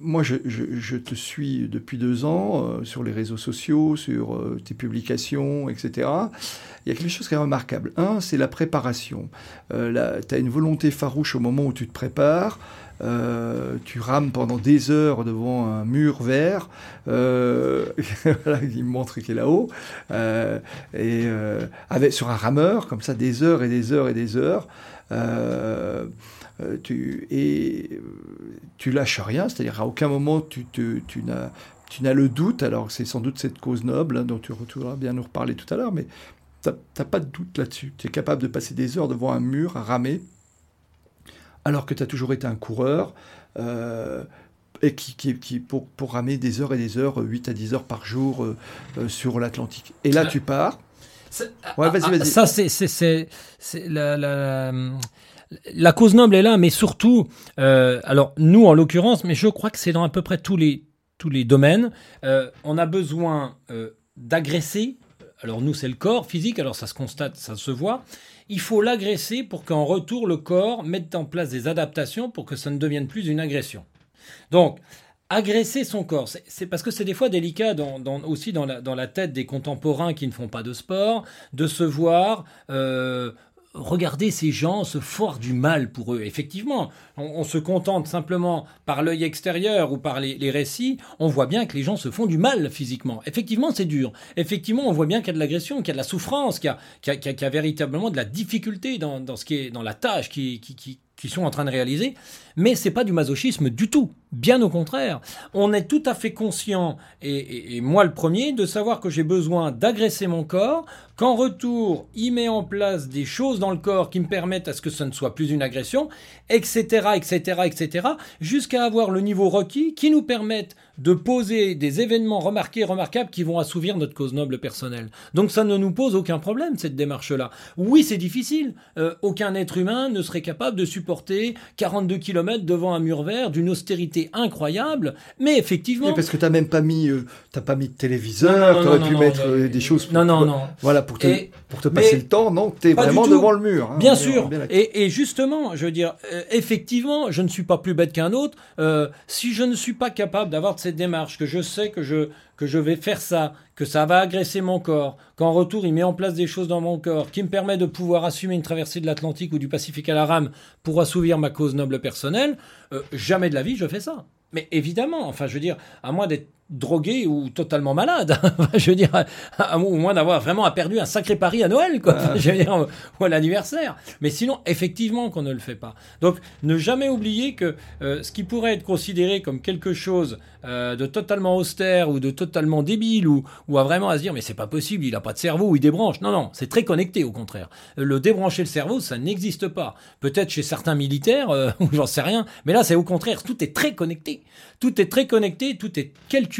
moi je, te suis depuis deux ans sur les réseaux sociaux, sur tes publications, etc il y a quelque chose qui est remarquable. Un, c'est la préparation. Euh, tu as une volonté farouche au moment où tu te prépares. Euh, tu rames pendant des heures devant un mur vert, euh, il me montre qu'il est là-haut, euh, et avec, sur un rameur, comme ça, des heures et des heures et des heures. tu, et tu lâches rien, c'est-à-dire à aucun moment tu, tu, tu n'as tu le doute, alors c'est sans doute cette cause noble hein, dont tu vas bien nous reparler tout à l'heure, mais n'as pas de doute là-dessus. Tu es capable de passer des heures devant un mur à ramer, alors que tu as toujours été un coureur, euh, et qui, qui, pour, pour, ramer des heures et des heures, 8 à 10 heures par jour euh, euh, sur l'Atlantique. Et là, tu pars. Ouais, vas-y, vas-y. Ça, c'est la, la, la, cause noble est là, mais surtout, alors nous en l'occurrence, mais je crois que c'est dans à peu près tous les, tous les domaines, on a besoin d'agresser alors nous, c'est le corps physique, alors ça se constate, ça se voit. Il faut l'agresser pour qu'en retour, le corps mette en place des adaptations pour que ça ne devienne plus une agression. Donc, agresser son corps. C'est parce que c'est des fois délicat aussi dans la, tête des contemporains qui ne font pas de sport, de se voir euh, regardez ces gens se fort du mal pour eux. Effectivement, on, se contente simplement par l'œil extérieur ou par les, récits, on voit bien que les gens se font du mal physiquement. Effectivement, c'est dur. Effectivement, on voit bien qu'il y a de l'agression, qu'il y a de la souffrance, qu'il y, a, véritablement de la difficulté dans, ce qui est dans la tâche qui, qui sont en train de réaliser, mais c'est pas du masochisme du tout. Bien au contraire, on est tout à fait conscient, et, moi le premier, de savoir que j'ai besoin d'agresser mon corps, qu'en retour, il met en place des choses dans le corps qui me permettent à ce que ce ne soit plus une agression, etc., etc., etc., jusqu'à avoir le niveau requis qui nous permette de poser des événements remarqués, remarquables qui vont assouvir notre cause noble personnelle. Donc ça ne nous pose aucun problème, cette démarche-là. Oui, c'est difficile. Euh, aucun être humain ne serait capable de supporter 42 km devant un mur vert d'une austérité incroyable, mais effectivement... parce que tu n'as même pas mis, euh, pas mis de téléviseur, tu aurais pu mettre euh, des choses... Pour, non, non, non. Voilà, pour te, pour te passer le temps, non, tu es vraiment devant le mur. Hein. bien sûr. et, et, justement, je veux dire, effectivement, je ne suis pas plus bête qu'un autre. si je ne suis pas capable d'avoir cette démarche, que je sais que je, que je vais faire ça, que ça va agresser mon corps, qu'en retour il met en place des choses dans mon corps qui me permet de pouvoir assumer une traversée de l'Atlantique ou du Pacifique à la rame pour assouvir ma cause noble personnelle, euh, jamais de la vie je fais ça. Mais évidemment, enfin je veux dire, à moins d'être drogué ou totalement malade. je veux dire, au moins d'avoir vraiment perdu un sacré pari à Noël, quoi. je veux dire, ou à l'anniversaire. Mais sinon, effectivement, qu'on ne le fait pas. Donc, ne jamais oublier que euh, ce qui pourrait être considéré comme quelque chose euh, de totalement austère ou de totalement débile ou, ou à vraiment à se dire, mais c'est pas possible, il a pas de cerveau ou il débranche. Non, non, c'est très connecté, au contraire. Le débrancher le cerveau, ça n'existe pas. Peut-être chez certains militaires, euh, ou j'en sais rien, mais là, c'est au contraire, tout est très connecté. Tout est très connecté, tout est calculé,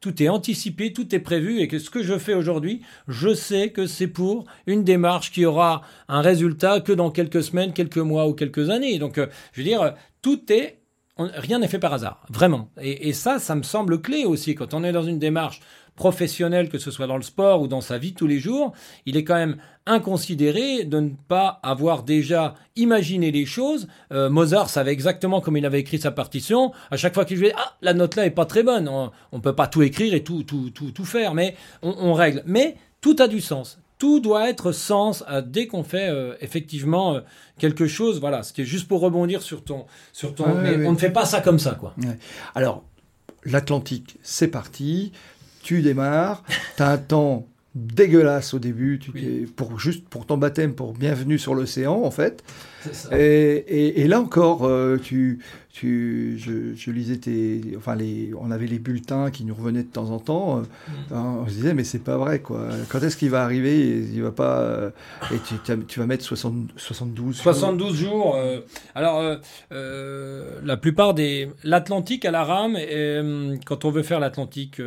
tout est anticipé, tout est prévu et que ce que je fais aujourd'hui, je sais que c'est pour une démarche qui aura un résultat que dans quelques semaines, quelques mois ou quelques années. Donc, euh, je veux dire, tout est rien n'est fait par hasard, vraiment. Et, et, ça, ça me semble clé aussi quand on est dans une démarche professionnel, que ce soit dans le sport ou dans sa vie tous les jours, il est quand même inconsidéré de ne pas avoir déjà imaginé les choses. Euh, Mozart savait exactement comme il avait écrit sa partition. À chaque fois qu'il jouait, ah, la note là est pas très bonne. On, ne peut pas tout écrire et tout, tout, tout, tout faire, mais on, règle. Mais tout a du sens. Tout doit être sens euh, dès qu'on fait euh, effectivement quelque chose. Voilà, c'était juste pour rebondir sur ton, sur ton. mais on ne fait pas ça comme ça, quoi. Alors, l'Atlantique, c'est parti tu démarres, tu as un temps dégueulasse au début, tu pour juste pour ton baptême, pour bienvenue sur l'océan en fait. Et, et, là encore, euh, tu, tu, je, lisais tes, enfin les, on avait les bulletins qui nous revenaient de temps en temps. Euh, mm. hein, on se disait mais c'est pas vrai quoi. Quand est-ce qu'il va arriver? Il va pas. Euh, et tu, tu, vas mettre 60, 72. 72 jours. alors la plupart des l'Atlantique à la rame. quand on veut faire l'Atlantique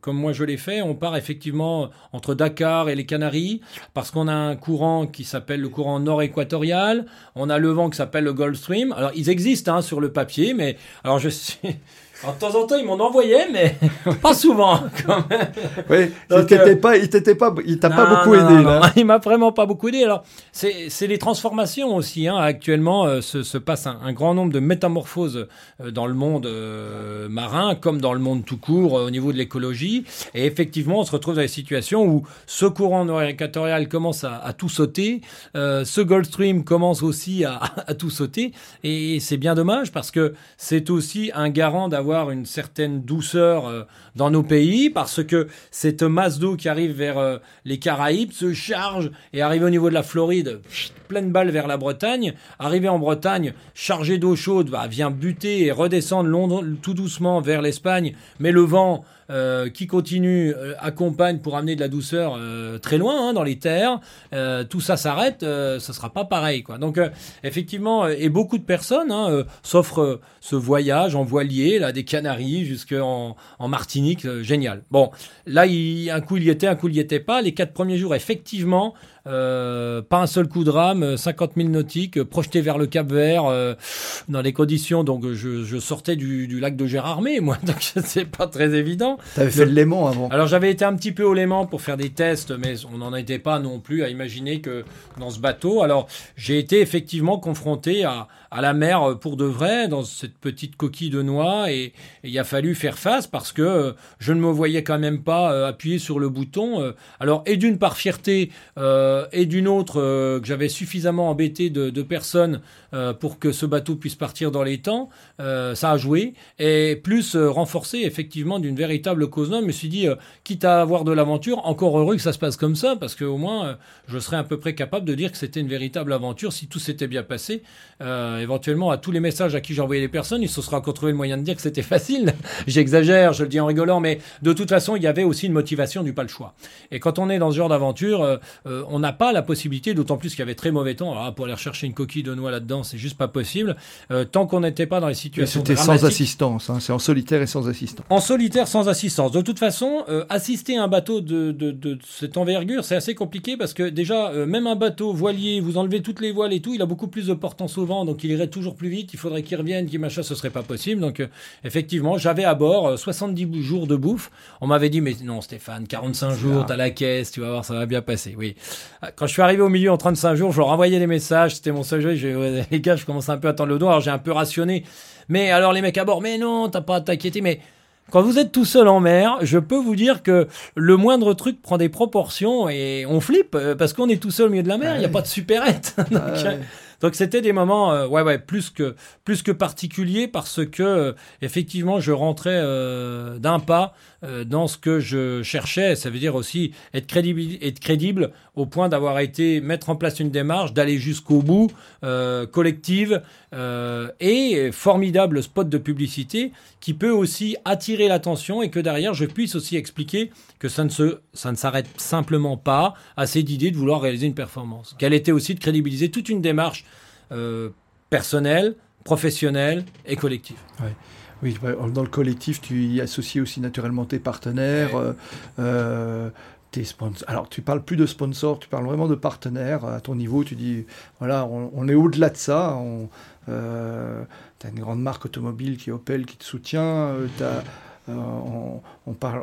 comme moi je l'ai fait, on part effectivement entre Dakar et les Canaries parce qu'on a un courant qui s'appelle le courant nord équatorial. On a le vent qui s'appelle le Gulf Stream. Alors, ils existent hein, sur le papier, mais alors je suis, de temps en temps, ils m'en envoyaient, mais pas souvent, quand même. Oui, il t'était pas, il t'était pas, il t'a pas beaucoup aidé, là. il m'a vraiment pas beaucoup aidé. Alors, c'est les transformations aussi, hein. Actuellement, euh, se, se, passe un, grand nombre de métamorphoses euh, dans le monde euh, marin, comme dans le monde tout court, au niveau de l'écologie. Et effectivement, on se retrouve dans des situations où ce courant nord-équatorial commence à, à, tout sauter, ce Gulf Stream commence aussi à, à tout sauter. Et c'est bien dommage parce que c'est aussi un garant d'avoir une certaine douceur euh, dans nos pays parce que cette masse d'eau qui arrive vers euh, les Caraïbes se charge et arrive au niveau de la Floride, pleine balle vers la Bretagne. Arrivé en Bretagne, chargé d'eau chaude, bah, vient buter et redescendre tout doucement vers l'Espagne, mais le vent qui continue, euh, accompagne pour amener de la douceur euh, très loin hein, dans les terres, tout ça s'arrête, ça sera pas pareil. Quoi. Donc effectivement, et beaucoup de personnes hein, s'offrent ce voyage en voilier, là, des Canaries jusqu'en en Martinique, génial. Bon, là, il, un coup il y était, un coup il y était pas. Les quatre premiers jours, effectivement, euh, pas un seul coup de rame, 50 000 nautiques, projeté vers le Cap Vert, dans les conditions. Donc je, sortais du, lac de Gérardmer, moi, donc c'est pas très évident. T'avais fait le Léman avant. Alors j'avais été un petit peu au Léman pour faire des tests, mais on n'en était pas non plus à imaginer que dans ce bateau. Alors j'ai été effectivement confronté à, à la mer pour de vrai dans cette petite coquille de noix et, il a fallu faire face parce que je ne me voyais quand même pas appuyer sur le bouton. alors et d'une part fierté et d'une autre que j'avais suffisamment embêté de, personnes pour que ce bateau puisse partir dans les temps, ça a joué et plus renforcé effectivement d'une véritable cause non. Je me suis dit quitte à avoir de l'aventure, encore heureux que ça se passe comme ça parce qu'au moins je serais à peu près capable de dire que c'était une véritable aventure si tout s'était bien passé. Éventuellement à tous les messages à qui j'envoyais les personnes, ils se seraient encore trouvé le moyen de dire que c'était facile. J'exagère, je le dis en rigolant, mais de toute façon, il y avait aussi une motivation du pas le choix. Et quand on est dans ce genre d'aventure, euh, euh, on n'a pas la possibilité, d'autant plus qu'il y avait très mauvais temps. Alors, pour aller rechercher une coquille de noix là-dedans, c'est juste pas possible. Euh, tant qu'on n'était pas dans les situations. C'était sans assistance, hein, c'est en solitaire et sans assistance. En solitaire, sans assistance. De toute façon, assister à un bateau de, de, de cette envergure, c'est assez compliqué parce que déjà, même un bateau voilier, vous enlevez toutes les voiles et tout, il a beaucoup plus de portance au vent, donc il irait toujours plus vite. Il faudrait qu'il revienne, qu'il machin, ce serait pas possible. Donc, effectivement, j'avais à bord 70 jours de bouffe. On m'avait dit, mais non, Stéphane, 45 jours, t'as la caisse, tu vas voir, ça va bien passer. Oui. Quand je suis arrivé au milieu en 35 jours, je leur envoyais des messages, c'était mon seul jeu. Je, les gars, je commence un peu à tendre le dos. Alors j'ai un peu rationné. Mais alors les mecs à bord, mais non, t'as pas à t'inquiéter. Mais quand vous êtes tout seul en mer, je peux vous dire que le moindre truc prend des proportions et on flippe euh, parce qu'on est tout seul au milieu de la mer. Il n'y a pas de supérette. Donc c'était des moments, euh, ouais, ouais, plus que plus que particuliers parce que euh, effectivement, je rentrais euh, d'un pas dans ce que je cherchais. Ça veut dire aussi être crédible, être crédible au point d'avoir été mettre en place une démarche, d'aller jusqu'au bout, collective et formidable spot de publicité qui peut aussi attirer l'attention et que derrière je puisse aussi expliquer que ça ne s'arrête simplement pas à cette idée de vouloir réaliser une performance. Qu'elle était aussi de crédibiliser toute une démarche euh, personnel, professionnel et collectif. Oui, bah, dans le collectif, tu y associes aussi naturellement tes partenaires. Euh, euh, tes sponsors. Alors, tu parles plus de sponsors, tu parles vraiment de partenaires. À ton niveau, tu dis, voilà, on, est au-delà de ça. tu as une grande marque automobile qui est Opel qui te soutient. on, parle,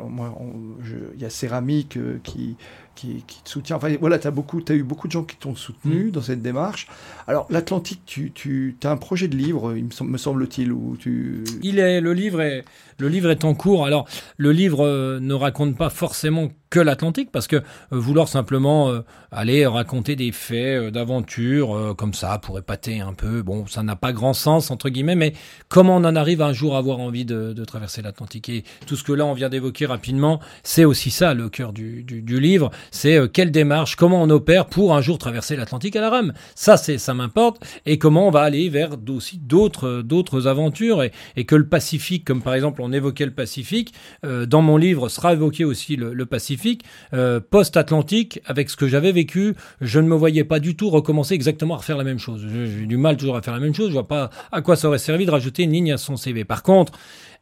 il y a Céramique qui, qui, te soutient. Enfin, voilà, tu as, as eu beaucoup de gens qui t'ont soutenu mm. dans cette démarche. Alors, l'Atlantique, tu, tu as un projet de livre, il me, semble-t-il, où tu... Il est, le livre est, le livre est en cours. Alors, le livre euh, ne raconte pas forcément que l'Atlantique, parce que euh, vouloir simplement euh, aller raconter des faits d'aventure comme ça pour épater un peu, bon, ça n'a pas grand sens, entre guillemets, mais comment on en arrive un jour à avoir envie de, traverser l'Atlantique Et tout ce que là, on vient d'évoquer rapidement, c'est aussi ça le cœur du, livre, c'est quelle démarche, comment on opère pour un jour traverser l'Atlantique à la rame. Ça, c'est ça m'importe, et comment on va aller vers d'autres aventures, et que le Pacifique, comme par exemple on évoquait le Pacifique. Euh, dans mon livre sera évoqué aussi le, Pacifique. Euh, post-Atlantique, avec ce que j'avais vécu, je ne me voyais pas du tout recommencer exactement à refaire la même chose. J'ai du mal toujours à faire la même chose. Je vois pas à quoi ça aurait servi de rajouter une ligne à son CV. Par contre,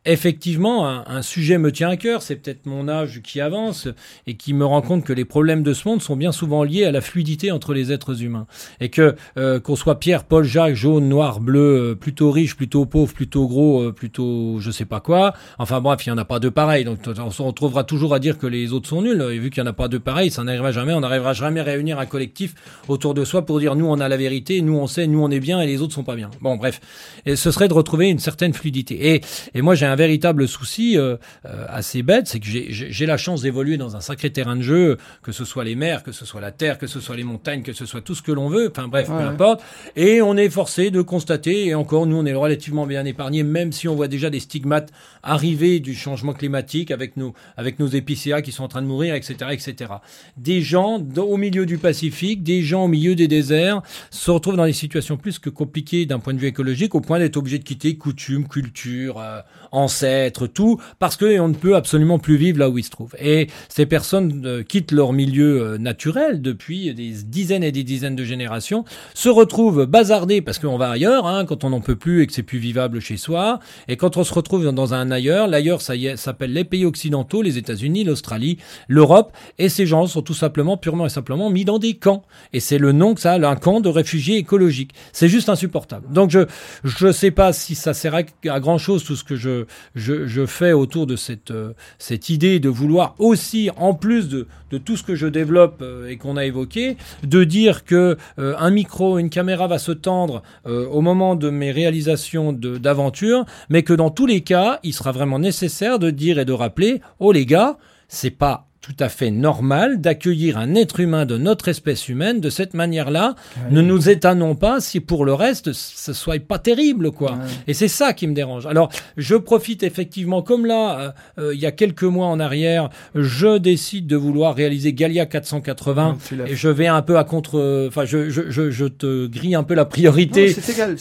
effectivement, un, sujet me tient à cœur, c'est peut-être mon âge qui avance et qui me rend compte que les problèmes de ce monde sont bien souvent liés à la fluidité entre les êtres humains. Et que euh, qu'on soit Pierre, Paul, Jacques, jaune, noir, bleu, euh, plutôt riche, plutôt pauvre, plutôt gros, euh, plutôt je sais pas quoi, enfin bref, il n'y en a pas deux pareils, donc on se retrouvera toujours à dire que les autres sont nuls, et vu qu'il n'y en a pas deux pareils, ça n'arrivera jamais, on n'arrivera jamais à réunir un collectif autour de soi pour dire nous on a la vérité, nous on sait, nous on est bien et les autres sont pas bien. Bon bref, et ce serait de retrouver une certaine fluidité. Et, et moi j'ai un véritable souci euh, euh, assez bête, c'est que j'ai la chance d'évoluer dans un sacré terrain de jeu, que ce soit les mers, que ce soit la terre, que ce soit les montagnes, que ce soit tout ce que l'on veut, enfin bref, peu importe. Et on est forcé de constater, et encore nous on est relativement bien épargnés, même si on voit déjà des stigmates arriver du changement climatique avec nos, avec nos épicéas qui sont en train de mourir, etc., etc. Des gens au milieu du Pacifique, des gens au milieu des déserts, se retrouvent dans des situations plus que compliquées d'un point de vue écologique, au point d'être obligés de quitter coutumes, culture, euh, ancêtres, tout, parce qu'on ne peut absolument plus vivre là où ils se trouvent. Et ces personnes euh, quittent leur milieu euh, naturel depuis des dizaines et des dizaines de générations, se retrouvent bazardées parce qu'on va ailleurs, hein, quand on n'en peut plus et que c'est plus vivable chez soi. Et quand on se retrouve dans un ailleurs, l'ailleurs, ça s'appelle les pays occidentaux, les États-Unis, l'Australie, l'Europe, et ces gens sont tout simplement, purement et simplement mis dans des camps. Et c'est le nom que ça a, un camp de réfugiés écologiques. C'est juste insupportable. Donc je je sais pas si ça sert à, grand chose tout ce que je je, fais autour de cette euh, cette idée de vouloir aussi en plus de de tout ce que je développe euh, et qu'on a évoqué, de dire que euh, un micro, une caméra va se tendre au moment de mes réalisations d'aventure, mais que dans tous les cas, il sera vraiment nécessaire de dire et de rappeler, oh les gars, c'est pas tout à fait normal d'accueillir un être humain de notre espèce humaine de cette manière-là. Ne nous étonnons pas si pour le reste, ce soit pas terrible, quoi. Et c'est ça qui me dérange. Alors, je profite effectivement, comme là, euh, euh, il y a quelques mois en arrière, je décide de vouloir réaliser Galia 480 et je vais un peu à contre, enfin, je, je, je, te grille un peu la priorité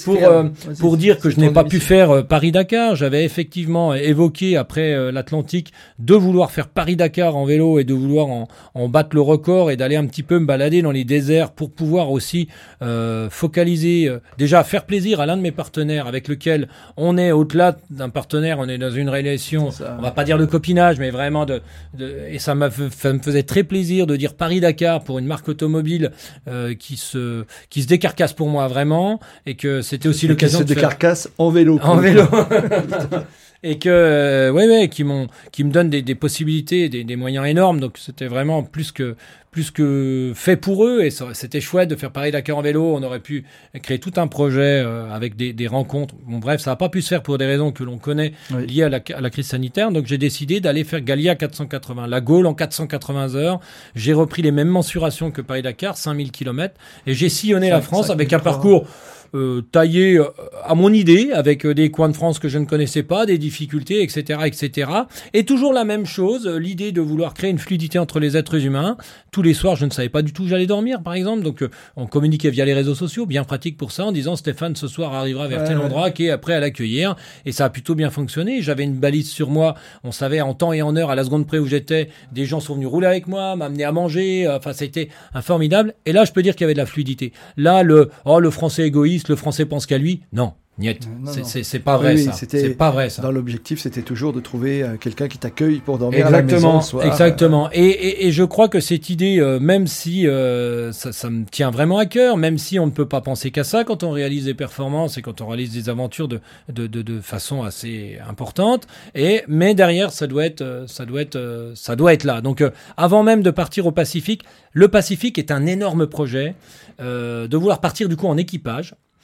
pour, euh, pour dire que je n'ai pas pu faire Paris-Dakar. J'avais effectivement évoqué après l'Atlantique de vouloir faire Paris-Dakar en vélo et de vouloir en, battre le record et d'aller un petit peu me balader dans les déserts pour pouvoir aussi euh, focaliser, euh, déjà faire plaisir à l'un de mes partenaires avec lequel on est au-delà d'un partenaire, on est dans une relation, on va pas dire de copinage, mais vraiment de, et ça, me faisait très plaisir de dire Paris-Dakar pour une marque automobile euh, qui se qui se décarcasse pour moi vraiment et que c'était aussi l'occasion de se décarcasse en vélo. En vélo. et que ouais ouais qui m'ont qui me donnent des, des possibilités des, des, moyens énormes donc c'était vraiment plus que plus que fait pour eux et c'était chouette de faire pareil Dakar en vélo. On aurait pu créer tout un projet euh, avec des, des, rencontres. Bon bref ça n'a pas pu se faire pour des raisons que l'on connaît liées à la, à la, crise sanitaire. Donc j'ai décidé d'aller faire Galia 480 la Gaule en 480 heures. J'ai repris les mêmes mensurations que Paris Dakar 5000 km et j'ai sillonné la France avec un parcours euh, taillé euh, à mon idée, avec euh, des coins de France que je ne connaissais pas, des difficultés, etc., etc. Et toujours la même chose, l'idée de vouloir créer une fluidité entre les êtres humains. Tous les soirs, je ne savais pas du tout où j'allais dormir, par exemple, donc on communiquait via les réseaux sociaux, bien pratique pour ça, en disant Stéphane ce soir arrivera vers tel endroit qui est prêt à l'accueillir, et ça a plutôt bien fonctionné. J'avais une balise sur moi, on savait en temps et en heure, à la seconde près où j'étais, des gens sont venus rouler avec moi, m'amener à manger, enfin c'était un formidable. Et là, je peux dire qu'il y avait de la fluidité. Là, le oh le français égoïste le français pense qu'à lui. Non, Niet. C'est pas vrai ça. C'est pas vrai ça. Dans l'objectif, c'était toujours de trouver euh, quelqu'un qui t'accueille pour dormir exactement, à la maison. Exactement. Et, et, et, je crois que cette idée, euh, même si euh, ça, ça, me tient vraiment à cœur, même si on ne peut pas penser qu'à ça quand on réalise des performances et quand on réalise des aventures de, de, de, de façon assez importante. Et mais derrière, ça doit être, ça doit être, ça doit être là. Donc, avant même de partir au Pacifique, le Pacifique est un énorme projet. de vouloir partir du coup en équipage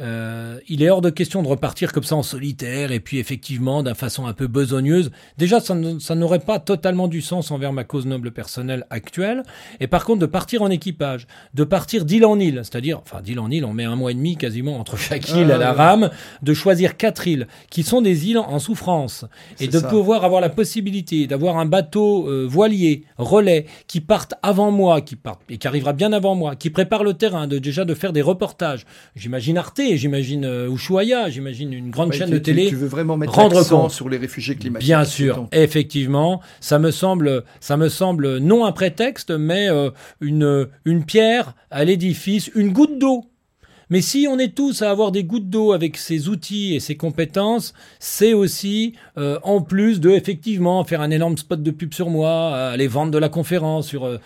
euh, il est hors de question de repartir comme ça en solitaire et puis effectivement d'une façon un peu besogneuse. Déjà, ça, n'aurait pas totalement du sens envers ma cause noble personnelle actuelle. Et par contre, de partir en équipage, de partir d'île en île, c'est-à-dire, enfin d'île en île, on met un mois et demi quasiment entre chaque île à la rame, de choisir quatre îles qui sont des îles en souffrance et de pouvoir avoir la possibilité d'avoir un bateau euh, voilier, relais, qui parte avant moi, qui part et qui arrivera bien avant moi, qui prépare le terrain, de déjà de faire des reportages. J'imagine j'imagine euh, Ushuaia, j'imagine une grande chaîne de télé. Tu veux vraiment mettre l'accent sur les réfugiés climatiques. Bien sûr, effectivement, ça me semble, ça me semble non un prétexte, mais euh, une une pierre à l'édifice, une goutte d'eau mais si on est tous à avoir des gouttes d'eau avec ses outils et ses compétences, c'est aussi, euh, en plus de effectivement faire un énorme spot de pub sur moi, aller vendre de la conférence sur euh,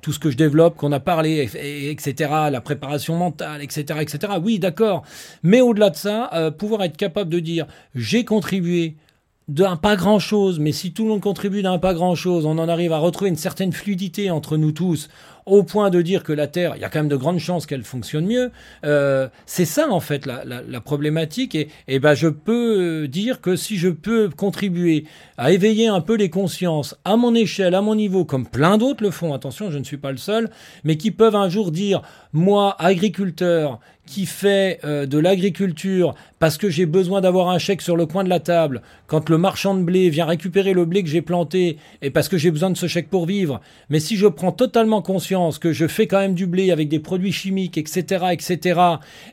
tout ce que je développe, qu'on a parlé, etc., la préparation mentale, etc., etc. Oui, d'accord. Mais au-delà de ça, euh, pouvoir être capable de dire j'ai contribué d'un pas grand chose, mais si tout le monde contribue d'un pas grand chose, on en arrive à retrouver une certaine fluidité entre nous tous, au point de dire que la Terre, il y a quand même de grandes chances qu'elle fonctionne mieux. Euh, c'est ça en fait la, la, problématique. Et, et, ben je peux dire que si je peux contribuer à éveiller un peu les consciences à mon échelle, à mon niveau, comme plein d'autres le font. Attention, je ne suis pas le seul, mais qui peuvent un jour dire moi, agriculteur, qui fait euh, de l'agriculture parce que j'ai besoin d'avoir un chèque sur le coin de la table, quand le marchand de blé vient récupérer le blé que j'ai planté, et parce que j'ai besoin de ce chèque pour vivre, mais si je prends totalement conscience que je fais quand même du blé avec des produits chimiques, etc., etc.,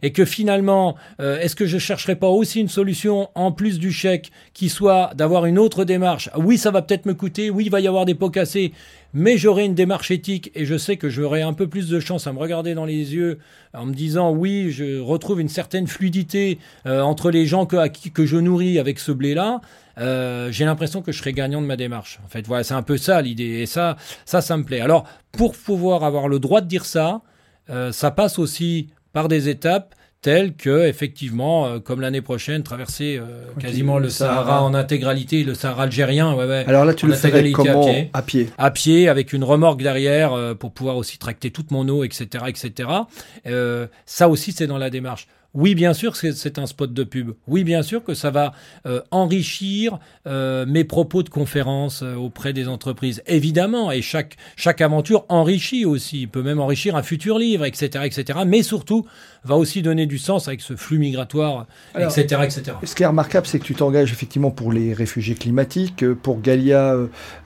et que finalement, euh, est-ce que je chercherai pas aussi une solution en plus du chèque qui soit d'avoir une autre démarche? Oui, ça va peut-être me coûter, oui, il va y avoir des pots cassés, mais j'aurai une démarche éthique et je sais que j'aurai un peu plus de chance à me regarder dans les yeux en me disant oui, je retrouve une certaine fluidité euh, entre les gens que, que je nourris avec ce blé-là. Euh, j'ai l'impression que je serai gagnant de ma démarche. En fait, voilà, c'est un peu ça l'idée. Et ça, ça, ça me plaît. Alors, pour pouvoir avoir le droit de dire ça, euh, ça passe aussi par des étapes telles que, effectivement, euh, comme l'année prochaine, traverser quasiment le Sahara, en intégralité, le Sahara algérien. Ouais, ouais, Alors là, tu le ferais comment à pied, à pied? À pied, avec une remorque derrière pour pouvoir aussi tracter toute mon eau, etc., etc. ça aussi, c'est dans la démarche. Oui, bien sûr que c'est un spot de pub. Oui, bien sûr que ça va euh, enrichir euh, mes propos de conférence euh, auprès des entreprises. Évidemment, et chaque, chaque aventure enrichit aussi, Il peut même enrichir un futur livre, etc., etc. Mais surtout, va aussi donner du sens avec ce flux migratoire, etc., etc. Ce qui est remarquable, c'est que tu t'engages effectivement pour les réfugiés climatiques. Pour Galia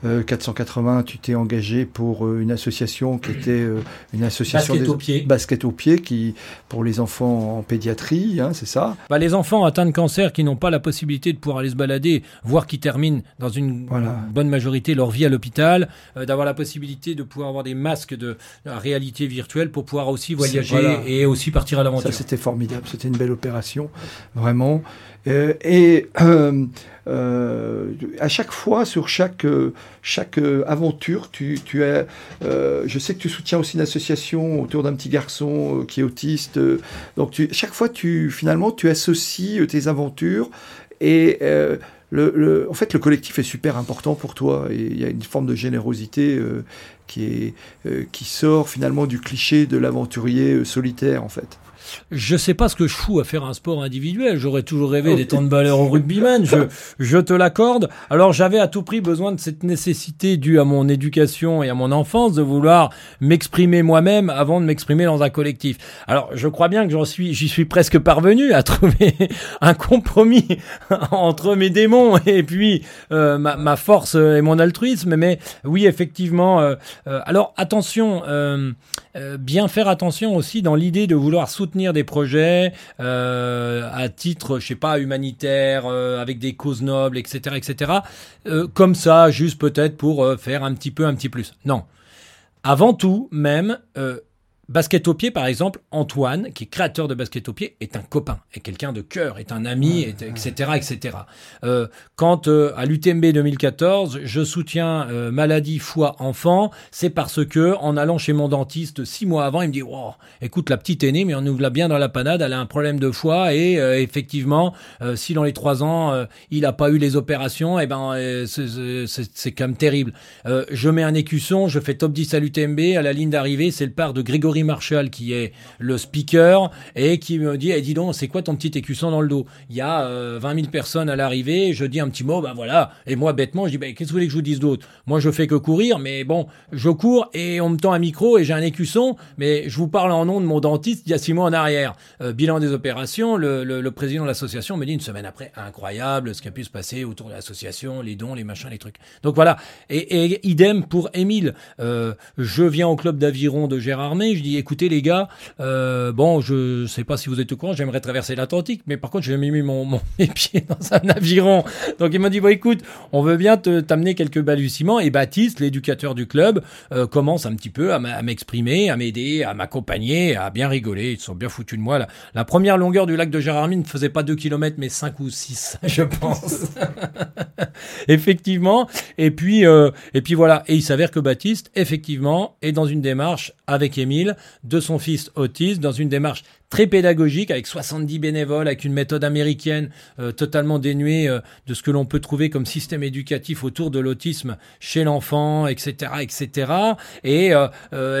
480, tu t'es engagé pour une association qui était une association basket au pied, basket au pied, qui pour les enfants en pédiatrie Hein, c'est ça? Bah, Les enfants atteints de cancer qui n'ont pas la possibilité de pouvoir aller se balader, voire qui terminent dans une bonne majorité leur vie à l'hôpital, euh, d'avoir la possibilité de pouvoir avoir des masques de, réalité virtuelle pour pouvoir aussi voyager et aussi partir à Ça, c'était formidable. C'était une belle opération, vraiment. Euh, et euh, euh, à chaque fois, sur chaque, chaque aventure, tu, tu as, je sais que tu soutiens aussi une association autour d'un petit garçon qui est autiste. donc, tu, chaque fois, tu, finalement, tu associes tes aventures et le, en fait, le collectif est super important pour toi et il y a une forme de générosité qui, est, qui sort finalement du cliché de l'aventurier solitaire, en fait. Je sais pas ce que je fous à faire un sport individuel. J'aurais toujours rêvé des temps de valeur au rugbyman. Je, je te l'accorde. Alors j'avais à tout prix besoin de cette nécessité due à mon éducation et à mon enfance de vouloir m'exprimer moi-même avant de m'exprimer dans un collectif. Alors je crois bien que j'en suis, j'y suis presque parvenu à trouver un compromis entre mes démons et puis euh, ma, ma, force et mon altruisme. Mais oui, effectivement. Euh, euh, alors attention, bien faire attention aussi dans l'idée de vouloir soutenir des projets euh, à titre, je sais pas, humanitaire, euh, avec des causes nobles, etc., etc. Euh, comme ça, juste peut-être pour faire un petit peu, un petit plus. Non. Avant tout, même, Basket au pied, par exemple, Antoine, qui est créateur de Basket au pied, est un copain, est quelqu'un de cœur, est un ami, etc., etc. Euh, quand euh, à l'UTMB 2014, je soutiens euh, maladie foie enfant, c'est parce que en allant chez mon dentiste six mois avant, il me dit wow, écoute la petite aînée, mais on nous l'a bien dans la panade, elle a un problème de foie et effectivement, si dans les trois ans il n'a pas eu les opérations, et eh ben c'est quand même terrible. je mets un écusson, je fais top 10 à l'UTMB, à la ligne d'arrivée, c'est le part de Grégory Marshall qui est le speaker et qui me dit, eh, dis donc, c'est quoi ton petit écusson dans le dos? Il y a 20 euh, 000 personnes à l'arrivée, je dis un petit mot, ben voilà. Et moi, bêtement, je dis, ben, qu'est-ce que vous voulez que je vous dise d'autre? Moi, je fais que courir, mais bon, je cours et on me tend un micro et j'ai un écusson, mais je vous parle en nom de mon dentiste il y a six mois en arrière. Euh, bilan des opérations, le, président de l'association me dit une semaine après, incroyable ce qui a pu se passer autour de l'association, les dons, les machins, les trucs. Donc voilà. Et, idem pour Émile. Euh, je viens au club d'aviron de Gérardmer, je dis, écoutez les gars, euh, bon, je sais pas si vous êtes au courant, j'aimerais traverser l'Atlantique, mais par contre, j'ai jamais mis mon, mon mes pieds dans un aviron. Donc il m'a dit, bon, écoute, on veut bien t'amener quelques balbutiements. Et Baptiste, l'éducateur du club, euh, commence un petit peu à m'exprimer, à m'aider, à m'accompagner, à bien rigoler. Ils sont bien foutus de moi. La, la première longueur du lac de Gérardmer ne faisait pas 2 km, mais 5 ou 6, je pense. effectivement. Et puis, euh, et puis voilà. Et il s'avère que Baptiste, effectivement, est dans une démarche avec Émile de son fils autiste dans une démarche très pédagogique avec 70 bénévoles, avec une méthode américaine euh, totalement dénuée euh, de ce que l'on peut trouver comme système éducatif autour de l'autisme chez l'enfant, etc., etc. Et, euh,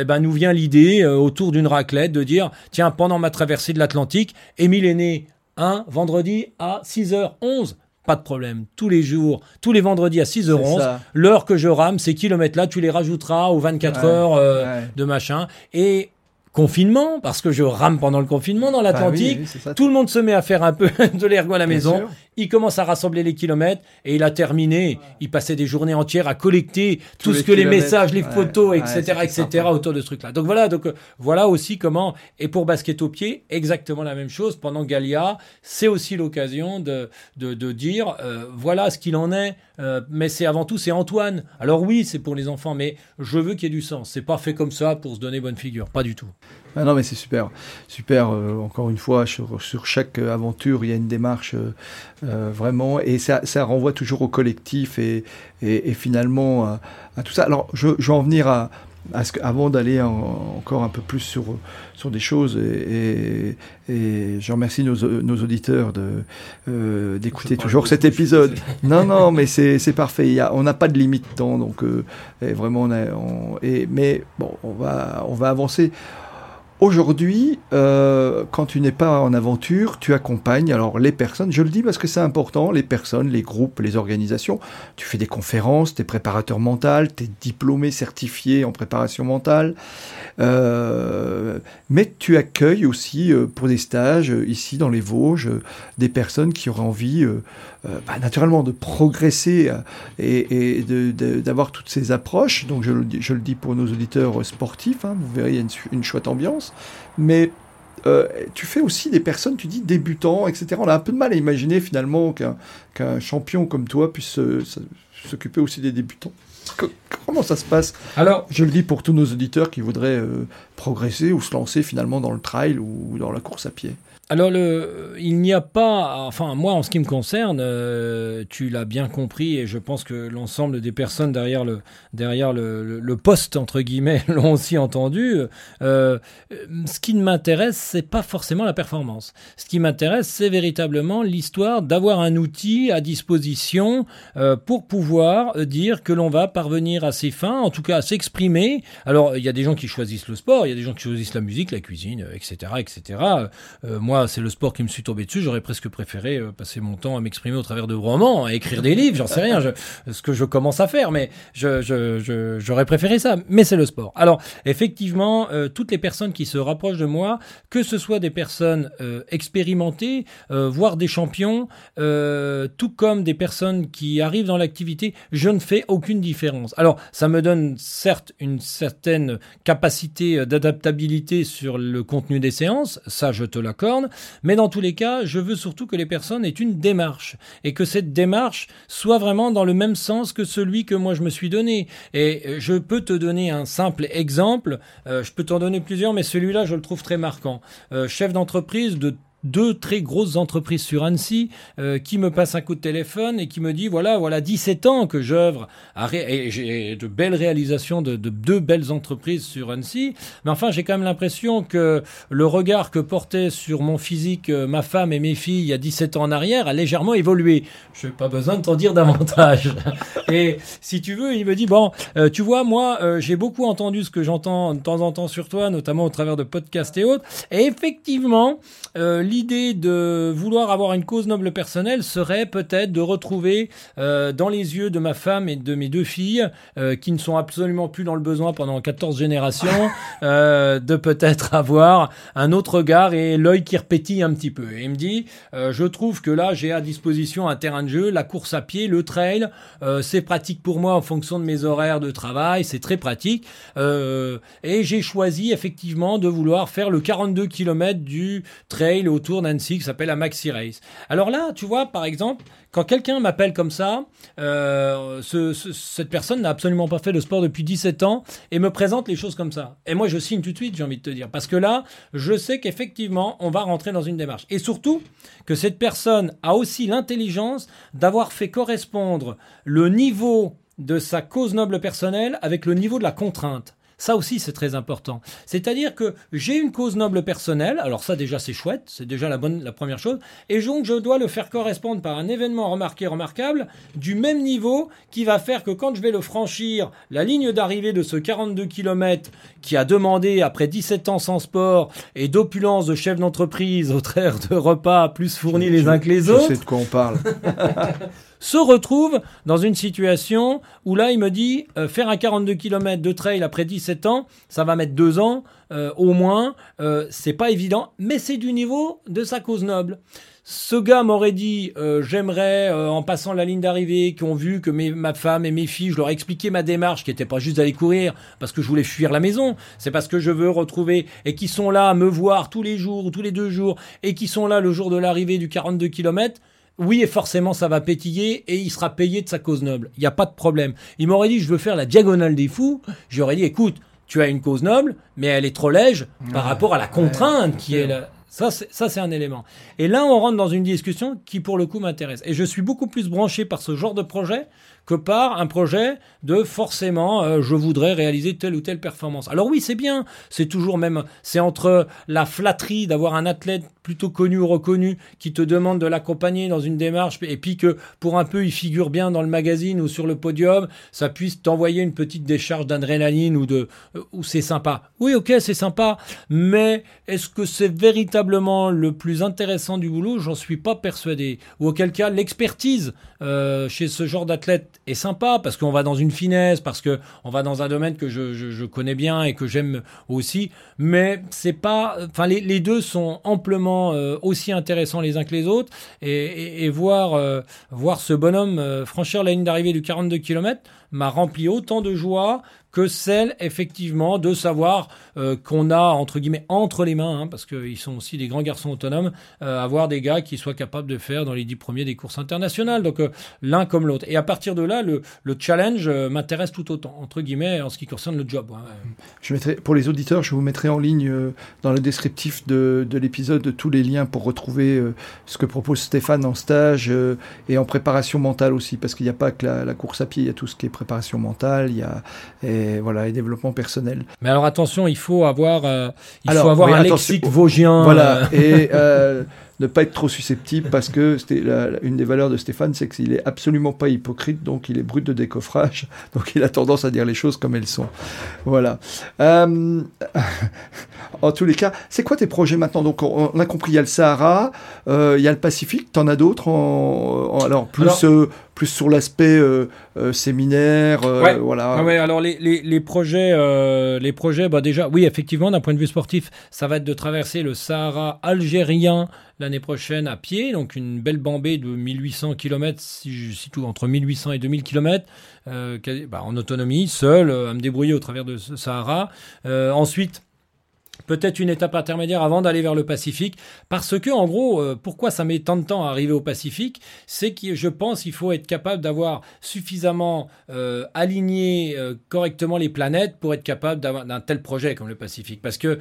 eh ben nous vient l'idée autour d'une raclette de dire tiens pendant ma traversée de l'Atlantique, Émile est né un vendredi à 6h11 pas de problème. Tous les jours, tous les vendredis à 6h11, l'heure que je rame, ces kilomètres-là, tu les rajouteras aux 24 heures de machin. Et confinement, parce que je rame pendant le confinement dans Bah l'Atlantique. Tout le monde se met à faire un peu de l'ergo à la maison. Il commence à rassembler les kilomètres et il a terminé. Il passait des journées entières à collecter tout ce que les messages, les photos, etc., etc., autour de ce truc-là. Donc voilà, donc euh, voilà aussi comment. Et pour basket au pied, exactement la même chose. Pendant Galia, c'est aussi l'occasion de, de, de dire euh, voilà ce qu'il en est. Euh, mais c'est avant tout c'est Antoine. Alors oui, c'est pour les enfants, mais je veux qu'il y ait du sens. C'est pas fait comme ça pour se donner bonne figure, pas du tout. Ah non, mais c'est super, super. Euh, encore une fois, sur, sur, chaque aventure, il y a une démarche euh, euh, vraiment, et ça, ça, renvoie toujours au collectif et, et, et finalement à, à, tout ça. Alors, je, je vais en venir à, à ce que, avant d'aller encore un peu plus sur, sur des choses, et, et, et je remercie nos, nos auditeurs de d'écouter toujours cet épisode. non, non, mais c'est parfait. Il y a, on n'a pas de limite de temps, donc vraiment, on a, on, et, mais bon, on va, on va avancer. Aujourd'hui, euh, quand tu n'es pas en aventure, tu accompagnes alors les personnes, je le dis parce que c'est important, les personnes, les groupes, les organisations. Tu fais des conférences, tu es préparateur mental, tu es diplômé, certifié en préparation mentale. Euh, mais tu accueilles aussi euh, pour des stages euh, ici dans les Vosges des personnes qui auraient envie bah, naturellement de progresser et, d'avoir toutes ces approches. Donc je, le dis pour nos auditeurs sportifs, hein, vous verrez, il y a une, chouette ambiance. Mais tu fais aussi des personnes, tu dis débutants, etc. On a un peu de mal à imaginer finalement qu'un qu champion comme toi puisse s'occuper aussi des débutants. Comment ça se passe Alors, je le dis pour tous nos auditeurs qui voudraient euh, progresser ou se lancer finalement dans le trail ou dans la course à pied. Alors, il n'y a pas, enfin, moi, en ce qui me concerne, euh, tu l'as bien compris, et je pense que l'ensemble des personnes derrière le, derrière le poste, entre guillemets, l'ont aussi entendu. Euh, ce qui ne m'intéresse, c'est pas forcément la performance. Ce qui m'intéresse, c'est véritablement l'histoire d'avoir un outil à disposition euh, pour pouvoir dire que l'on va parvenir à ses fins, en tout cas à s'exprimer. Alors, il y a des gens qui choisissent le sport, il y a des gens qui choisissent la musique, la cuisine, etc., etc. moi, c'est le sport qui me suis tombé dessus. J'aurais presque préféré euh, passer mon temps à m'exprimer au travers de romans, à écrire des livres, j'en sais rien, ce que je commence à faire, mais j'aurais préféré ça. Mais c'est le sport. Alors, effectivement, euh, toutes les personnes qui se rapprochent de moi, que ce soit des personnes euh, expérimentées, voire des champions, tout comme des personnes qui arrivent dans l'activité, je ne fais aucune différence. Alors, ça me donne certes une certaine capacité d'adaptabilité sur le contenu des séances, ça je te l'accorde, mais dans tous les cas, je veux surtout que les personnes aient une démarche et que cette démarche soit vraiment dans le même sens que celui que moi je me suis donné. Et je peux te donner un simple exemple, euh, je peux t'en donner plusieurs, mais celui-là je le trouve très marquant. Euh, chef d'entreprise de deux très grosses entreprises sur Annecy euh, qui me passent un coup de téléphone et qui me dit voilà voilà 17 ans que j'œuvre et j'ai de belles réalisations de, de, deux belles entreprises sur Annecy. Mais enfin j'ai quand même l'impression que le regard que portait sur mon physique euh, ma femme et mes filles il y a 17 ans en arrière a légèrement évolué. Je n'ai pas besoin de t'en dire davantage. Et si tu veux il me dit bon euh, tu vois moi euh, j'ai beaucoup entendu ce que j'entends de temps en temps sur toi notamment au travers de podcasts et autres. Et effectivement euh, l'idée de vouloir avoir une cause noble personnelle serait peut-être de retrouver euh, dans les yeux de ma femme et de mes deux filles, euh, qui ne sont absolument plus dans le besoin pendant 14 générations, euh, de peut-être avoir un autre regard et l'œil qui repétille un petit peu. Et il me dit, je trouve que là, j'ai à disposition un terrain de jeu, la course à pied, le trail, c'est pratique pour moi en fonction de mes horaires de travail, c'est très pratique. et j'ai choisi effectivement de vouloir faire le 42 km du trail au autour d'Annecy qui s'appelle la Maxi Race. Alors là, tu vois, par exemple, quand quelqu'un m'appelle comme ça, euh, ce, ce, cette personne n'a absolument pas fait de sport depuis 17 ans et me présente les choses comme ça. Et moi, je signe tout de suite, j'ai envie de te dire, parce que là, je sais qu'effectivement, on va rentrer dans une démarche. Et surtout, que cette personne a aussi l'intelligence d'avoir fait correspondre le niveau de sa cause noble personnelle avec le niveau de la contrainte. Ça aussi, c'est très important. C'est-à-dire que j'ai une cause noble personnelle. Alors ça, déjà, c'est chouette. C'est déjà la bonne, la première chose. Et donc, je dois le faire correspondre par un événement remarqué, remarquable, du même niveau qui va faire que quand je vais le franchir, la ligne d'arrivée de ce 42 km qui a demandé, après 17 ans sans sport et d'opulence de chef d'entreprise au travers de repas plus fournis les uns que les autres. Je sais de quoi on parle. se retrouve dans une situation où là, il me dit, euh, faire un 42 km de trail après 17 ans, ça va mettre deux ans euh, au moins. Euh, c'est pas évident, mais c'est du niveau de sa cause noble. Ce gars m'aurait dit, j'aimerais, en passant la ligne d'arrivée, qui ont vu que ma femme et mes filles, je leur ai expliqué ma démarche, qui n'était pas juste d'aller courir parce que je voulais fuir la maison, c'est parce que je veux retrouver, et qui sont là à me voir tous les jours ou tous les deux jours, et qui sont là le jour de l'arrivée du 42 km oui, et forcément, ça va pétiller et il sera payé de sa cause noble. Il n'y a pas de problème. Il m'aurait dit, je veux faire la diagonale des fous. J'aurais dit, écoute, tu as une cause noble, mais elle est trop lège par rapport à la contrainte qui est là. Ça, c'est un élément. Et là, on rentre dans une discussion qui, pour le coup, m'intéresse. Et je suis beaucoup plus branché par ce genre de projet que par un projet de forcément euh, je voudrais réaliser telle ou telle performance. Alors oui, c'est bien, c'est toujours même, c'est entre la flatterie d'avoir un athlète plutôt connu ou reconnu qui te demande de l'accompagner dans une démarche et puis que pour un peu il figure bien dans le magazine ou sur le podium, ça puisse t'envoyer une petite décharge d'adrénaline ou de euh, ou c'est sympa. Oui, OK, c'est sympa, mais est-ce que c'est véritablement le plus intéressant du boulot? J'en suis pas persuadé. Ou auquel cas l'expertise euh, chez ce genre d'athlète est sympa parce qu'on va dans une finesse, parce que on va dans un domaine que je, je, connais bien et que j'aime aussi. Mais c'est pas, enfin les, les, deux sont amplement euh, aussi intéressants les uns que les autres et, et, voir euh, voir ce bonhomme franchir la ligne d'arrivée du 42 km m'a rempli autant de joie que celle effectivement de savoir euh, qu'on a entre guillemets entre les mains, hein, parce qu'ils sont aussi des grands garçons autonomes, euh, avoir des gars qui soient capables de faire dans les dix premiers des courses internationales. Donc euh, l'un comme l'autre. Et à partir de là, le, le challenge m'intéresse tout autant entre guillemets en ce qui concerne le job. Hein. Je mettrai pour les auditeurs, je vous mettrai en ligne dans le descriptif de, de l'épisode tous les liens pour retrouver ce que propose Stéphane en stage et en préparation mentale aussi, parce qu'il n'y a pas que la, course à pied, il y a tout ce qui est préparation mentale, il y a voilà et développement personnel. Mais alors attention, il faut avoir euh, il faut avoir un lexique vosgien. Voilà euh. et euh, ne pas être trop susceptible parce que c'était une des valeurs de Stéphane, c'est qu'il est absolument pas hypocrite, donc il est brut de décoffrage, donc il a tendance à dire les choses comme elles sont. Voilà. en tous les cas, c'est quoi tes projets maintenant? Donc on a compris, il y a le Sahara, il y a le Pacifique, t'en as d'autres en, alors plus plus sur l'aspect euh, euh, séminaire, euh, voilà. Ouais, alors les, les, les projets, les projets, bah déjà, oui, effectivement, d'un point de vue sportif, ça va être de traverser le Sahara algérien l'année prochaine à pied, donc une belle bambée de 1800 km, si, si tout entre 1800 et 2000 km, bah, en autonomie, seul, à me débrouiller au travers de Sahara. ensuite peut-être une étape intermédiaire avant d'aller vers le Pacifique, parce que en gros, euh, pourquoi ça met tant de temps à arriver au Pacifique, c'est que je pense qu'il faut être capable d'avoir suffisamment euh, aligné euh, correctement les planètes pour être capable d'avoir un tel projet comme le Pacifique, parce que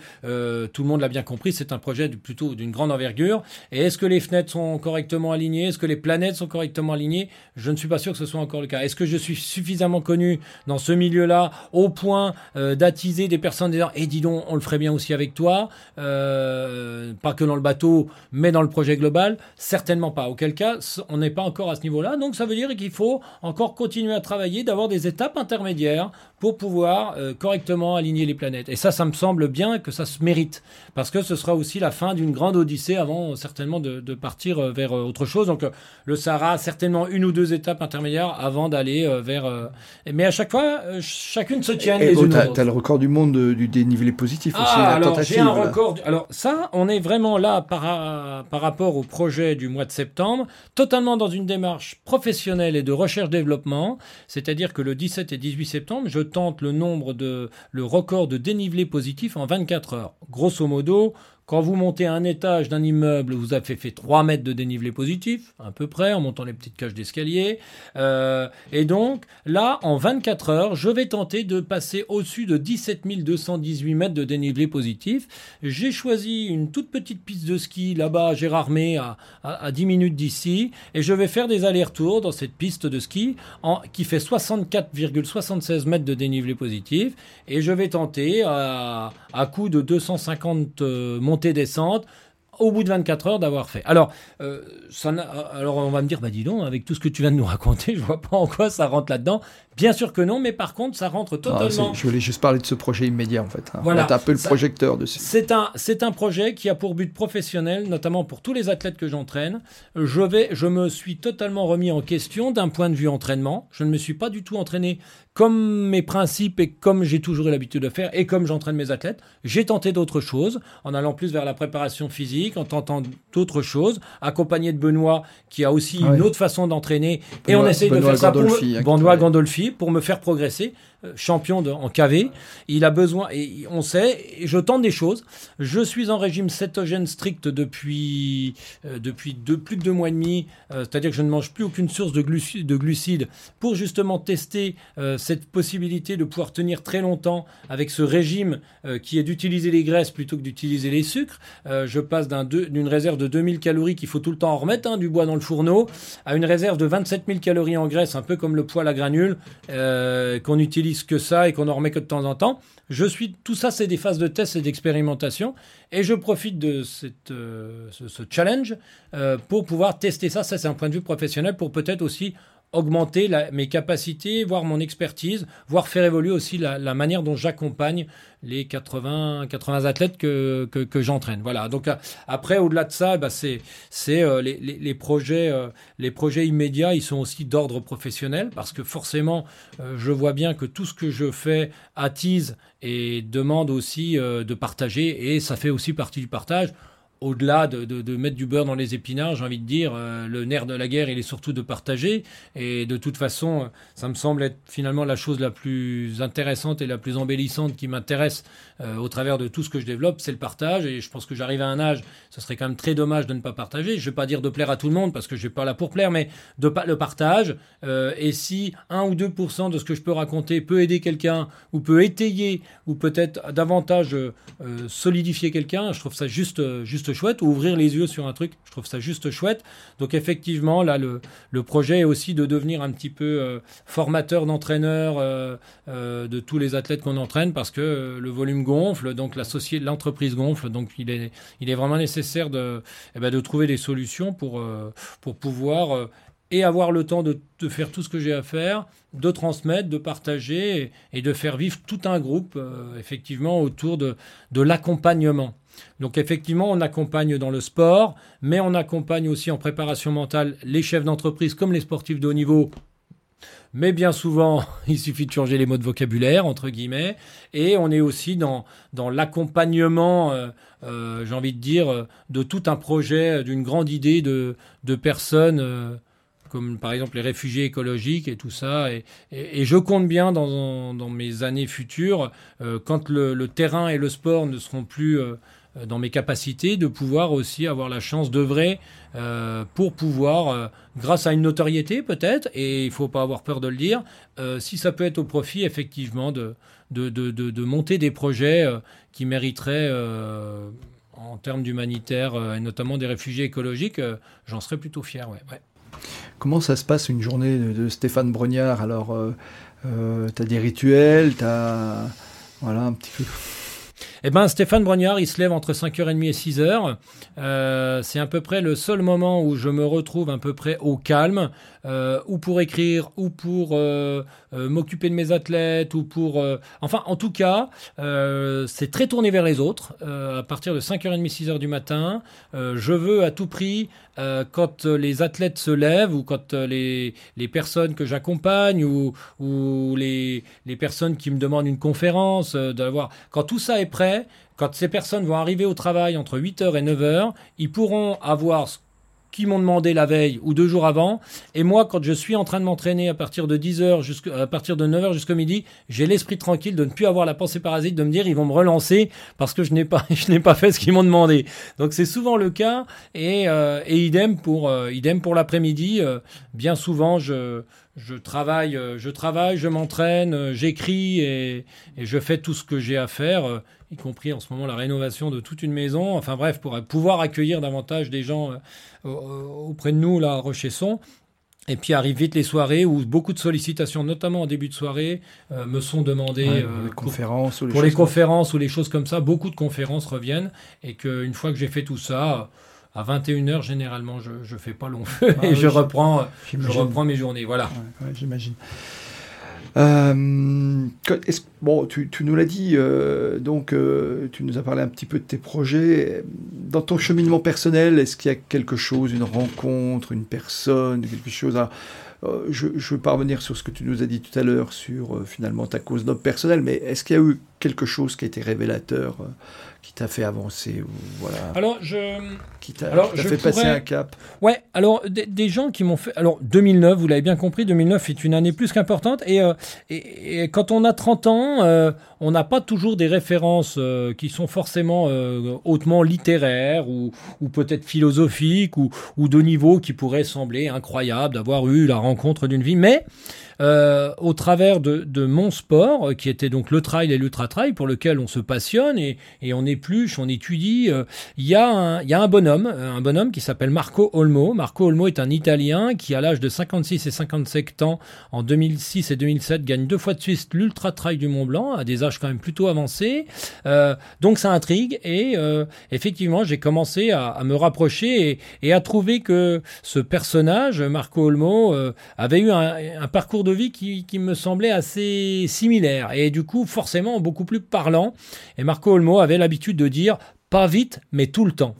tout le monde l'a bien compris, c'est un projet plutôt d'une grande envergure. Et est-ce que les fenêtres sont correctement alignées, est-ce que les planètes sont correctement alignées? Je ne suis pas sûr que ce soit encore le cas. Est-ce que je suis suffisamment connu dans ce milieu-là au point d'attiser des personnes disant, et eh, dis donc, on le ferait bien aussi? Avec toi, euh, pas que dans le bateau, mais dans le projet global Certainement pas. Auquel cas, on n'est pas encore à ce niveau-là. Donc ça veut dire qu'il faut encore continuer à travailler, d'avoir des étapes intermédiaires pour pouvoir euh, correctement aligner les planètes. Et ça, ça me semble bien que ça se mérite, parce que ce sera aussi la fin d'une grande odyssée avant certainement de, partir euh, vers autre chose. Donc le Sahara, certainement une ou deux étapes intermédiaires avant d'aller vers... mais à chaque fois, chacune se tient les unes Tu as, le record du monde du dénivelé positif aussi. Ah, alors j'ai un record. Alors ça, on est vraiment là par, par rapport au projet du mois de septembre, totalement dans une démarche professionnelle et de recherche-développement. C'est-à-dire que le 17 et 18 septembre, je tente le nombre de le record de dénivelé positif en 24 heures. Grosso modo, quand vous montez un étage d'un immeuble, vous avez fait 3 mètres de dénivelé positif, à peu près, en montant les petites cages d'escalier. Euh, et donc, là, en 24 heures, je vais tenter de passer au-dessus de 17 218 mètres de dénivelé positif. J'ai choisi une toute petite piste de ski là-bas à Gérardmer, à, à, 10 minutes d'ici, et je vais faire des allers-retours dans cette piste de ski en, qui fait 64,76 mètres de dénivelé positif. Et je vais tenter, à, à coup de 250 montées descente au bout de 24 heures d'avoir fait. Alors, euh, ça alors on va me dire, bah dis donc, avec tout ce que tu viens de nous raconter, je vois pas en quoi ça rentre là-dedans. Bien sûr que non, mais par contre, ça rentre ah, totalement. je voulais juste parler de ce projet immédiat en fait. Hein. Voilà, un peu le projecteur dessus. C'est un, c'est un projet qui a pour but professionnel, notamment pour tous les athlètes que j'entraîne. Je vais, je me suis totalement remis en question d'un point de vue entraînement. Je ne me suis pas du tout entraîné comme mes principes et comme j'ai toujours eu l'habitude de faire et comme j'entraîne mes athlètes. J'ai tenté d'autres choses en allant plus vers la préparation physique, en tentant d'autres choses, accompagné de Benoît qui a aussi une autre façon d'entraîner et on essaye de faire ça pour Benoît Gandolfi pour me faire progresser. Euh, champion de, en KV. Il a besoin, et on sait, et je tente des choses. Je suis en régime cétogène strict depuis, euh, depuis plus de deux mois et demi, euh, c'est-à-dire que je ne mange plus aucune source de, glucides, de glucides pour justement tester cette possibilité de pouvoir tenir très longtemps avec ce régime qui est d'utiliser les graisses plutôt que d'utiliser les sucres. je passe d'une réserve de 2000 calories qu'il faut tout le temps en remettre, hein, du bois dans le fourneau, à une réserve de 27 000 calories en graisse, un peu comme le poêle à granules qu'on utilise que ça et qu'on en remet que de temps en temps. Je suis, tout ça, c'est des phases de test et d'expérimentation. Et je profite de cette, euh, ce, challenge euh, pour pouvoir tester ça. Ça, c'est un point de vue professionnel pour peut-être aussi augmenter mes capacités, voir mon expertise, voir faire évoluer aussi la, manière dont j'accompagne les 80, 80 athlètes que, que, j'entraîne. Voilà. Donc euh, après, au-delà de ça, bah, c'est c'est euh, les, les, projets euh, les projets immédiats, ils sont aussi d'ordre professionnel parce que forcément, je vois bien que tout ce que je fais attise et demande aussi de partager et ça fait aussi partie du partage au-delà de, mettre du beurre dans les épinards, j'ai envie de dire, euh, le nerf de la guerre, il est surtout de partager. Et de toute façon, ça me semble être finalement la chose la plus intéressante et la plus embellissante qui m'intéresse euh, au travers de tout ce que je développe, c'est le partage. Et je pense que j'arrive à un âge, ce serait quand même très dommage de ne pas partager. Je ne vais pas dire de plaire à tout le monde parce que je ne vais pas là pour plaire, mais de le partage. Euh, et si 1 ou 2% de ce que je peux raconter peut aider quelqu'un ou peut étayer ou peut-être davantage solidifier quelqu'un, je trouve ça juste, juste chouette, ou ouvrir les yeux sur un truc, je trouve ça juste chouette. Donc effectivement, là, le, le projet est aussi de devenir un petit peu euh, formateur d'entraîneurs euh, euh, de tous les athlètes qu'on entraîne, parce que le volume gonfle, donc l'entreprise gonfle, donc il est, il est vraiment nécessaire de, eh ben, de trouver des solutions pour, pour pouvoir et avoir le temps de, de faire tout ce que j'ai à faire, de transmettre, de partager et, de faire vivre tout un groupe, effectivement, autour de, de l'accompagnement. Donc effectivement, on accompagne dans le sport, mais on accompagne aussi en préparation mentale les chefs d'entreprise comme les sportifs de haut niveau. Mais bien souvent, il suffit de changer les mots de vocabulaire, entre guillemets. Et on est aussi dans, l'accompagnement, euh, euh, j'ai envie de dire, euh, de tout un projet, d'une grande idée de, de personnes comme par exemple les réfugiés écologiques et tout ça. Et, je compte bien dans, mes années futures, quand le, terrain et le sport ne seront plus dans mes capacités de pouvoir aussi avoir la chance d'œuvrer euh, pour pouvoir, euh, grâce à une notoriété peut-être, et il ne faut pas avoir peur de le dire, si ça peut être au profit effectivement de, de, de, de monter des projets qui mériteraient en termes d'humanitaire et notamment des réfugiés écologiques, j'en serais plutôt fier. Ouais. Comment ça se passe une journée de, Stéphane Brognard? Alors, tu as des rituels, tu as... Voilà, un petit peu... Eh ben, Stéphane Brognard, il se lève entre 5h30 et 6h. Euh, c'est à peu près le seul moment où je me retrouve à peu près au calme, euh, ou pour écrire, ou pour euh, m'occuper de mes athlètes, ou pour... enfin, en tout cas, c'est très tourné vers les autres. à partir de 5h30, 6h du matin, je veux à tout prix, quand les athlètes se lèvent, ou quand les, les personnes que j'accompagne, ou, ou les, les personnes qui me demandent une conférence, d'avoir... Quand tout ça est prêt, quand ces personnes vont arriver au travail entre 8h et 9h, ils pourront avoir qu'ils m'ont demandé la veille ou deux jours avant. Et moi, quand je suis en train de m'entraîner à partir de 10h jusqu'à partir de 9h jusqu'au midi, j'ai l'esprit tranquille de ne plus avoir la pensée parasite de me dire ils vont me relancer parce que je n'ai pas je n'ai pas fait ce qu'ils m'ont demandé. Donc c'est souvent le cas et, euh, et idem pour euh, idem pour l'après-midi. Euh, bien souvent je je travaille, euh, je travaille, je m'entraîne, j'écris et, je fais tout ce que j'ai à faire, y compris en ce moment la rénovation de toute une maison. Enfin bref, pour pouvoir accueillir davantage des gens auprès de nous là à Rochesson. Et puis arrivent vite les soirées où beaucoup de sollicitations, notamment en début de soirée, euh, me sont demandées euh, les conférences pour, ou les, pour les conférences ou les choses comme ça. Beaucoup de conférences reviennent et qu'une fois que j'ai fait tout ça, à 21h généralement, je ne fais pas long feu ah et je, reprends, je reprends mes journées. Voilà. J'imagine. Euh, bon, tu, nous l'as dit, euh, donc euh, tu nous as parlé un petit peu de tes projets. Dans ton cheminement personnel, est-ce qu'il y a quelque chose, une rencontre, une personne, quelque chose à, je ne veux pas revenir sur ce que tu nous as dit tout à l'heure sur finalement ta cause d'homme personnel, mais est-ce qu'il y a eu quelque chose qui a été révélateur qui t'a fait avancer voilà. Alors je qui t'a fait passer un cap. Ouais alors des, gens qui m'ont fait alors 2009 vous l'avez bien compris 2009 est une année plus qu'importante et, euh, et, quand on a 30 ans euh, on n'a pas toujours des références euh, qui sont forcément hautement littéraires ou, ou peut-être philosophiques ou, ou de niveau qui pourraient sembler incroyable d'avoir eu la rencontre d'une vie mais euh, au travers de, mon sport, euh, qui était donc le trail et l'ultra-trail, pour lequel on se passionne et, on épluche, on étudie. Euh, il y, a un bonhomme, un bonhomme qui s'appelle Marco Olmo. Marco Olmo est un Italien qui, à l'âge de 56 et 57 ans, en 2006 et 2007, gagne deux fois de suite l'ultra-trail du Mont Blanc, à des âges quand même plutôt avancés. donc ça intrigue et effectivement, j'ai commencé à, me rapprocher et, à trouver que ce personnage, Marco Olmo, avait eu un, un parcours de vie qui, me semblait assez similaire et du coup forcément beaucoup plus parlant. Et Marco Olmo avait l'habitude de dire pas vite, mais tout le temps.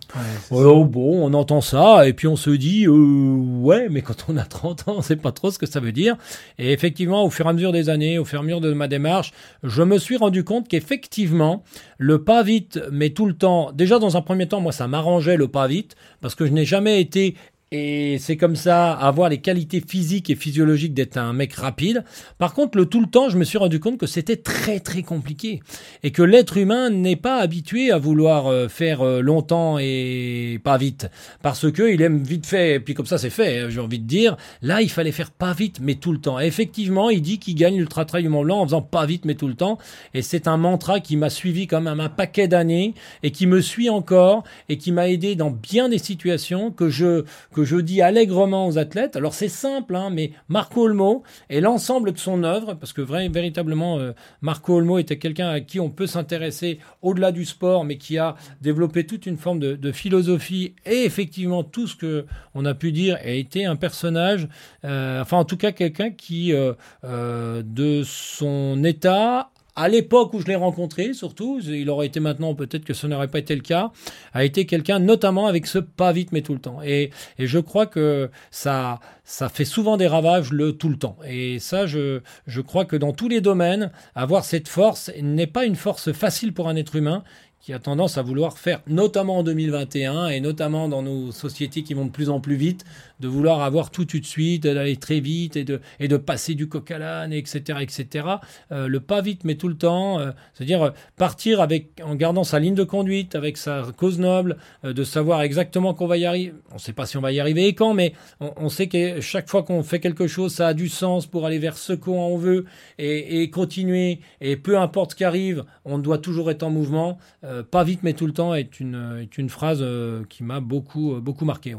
oh, bon, on entend ça, et puis on se dit, euh, ouais, mais quand on a 30 ans, on sait pas trop ce que ça veut dire. Et effectivement, au fur et à mesure des années, au fur et à mesure de ma démarche, je me suis rendu compte qu'effectivement, le pas vite, mais tout le temps, déjà dans un premier temps, moi, ça m'arrangeait le pas vite, parce que je n'ai jamais été et c'est comme ça, avoir les qualités physiques et physiologiques d'être un mec rapide. Par contre, le tout le temps, je me suis rendu compte que c'était très très compliqué. Et que l'être humain n'est pas habitué à vouloir euh, faire euh, longtemps et pas vite. Parce que il aime vite fait, et puis comme ça c'est fait, hein, j'ai envie de dire. Là, il fallait faire pas vite, mais tout le temps. Effectivement, il dit qu'il gagne l'Ultra Trail du Mont Blanc en faisant pas vite, mais tout le temps. Et c'est un mantra qui m'a suivi quand même un paquet d'années et qui me suit encore et qui m'a aidé dans bien des situations que je, je dis allègrement aux athlètes. Alors c'est simple, hein, mais Marco Olmo et l'ensemble de son œuvre, parce que véritablement euh, Marco Olmo était quelqu'un à qui on peut s'intéresser au-delà du sport, mais qui a développé toute une forme de, philosophie et effectivement tout ce que on a pu dire a été un personnage, euh, enfin en tout cas quelqu'un qui euh, de son état à l'époque où je l'ai rencontré, surtout, il aurait été maintenant, peut-être que ce n'aurait pas été le cas, a été quelqu'un notamment avec ce pas vite mais tout le temps. Et, et je crois que ça, ça fait souvent des ravages le tout le temps. Et ça, je, je crois que dans tous les domaines, avoir cette force n'est pas une force facile pour un être humain qui a tendance à vouloir faire, notamment en 2021 et notamment dans nos sociétés qui vont de plus en plus vite, de vouloir avoir tout, tout de suite, d'aller très vite et de, et de passer du coq à l'âne, etc., etc. Euh, le pas vite, mais tout le temps, euh, c'est-à-dire euh, partir avec, en gardant sa ligne de conduite, avec sa cause noble, de savoir exactement qu'on va y arriver. On ne sait pas si on va y arriver et quand, mais on, sait que chaque fois qu'on fait quelque chose, ça a du sens pour aller vers ce qu'on veut et, et, continuer. Et peu importe ce qui arrive, on doit toujours être en mouvement. Pas vite, mais tout le temps est une, phrase qui m'a beaucoup, beaucoup marqué.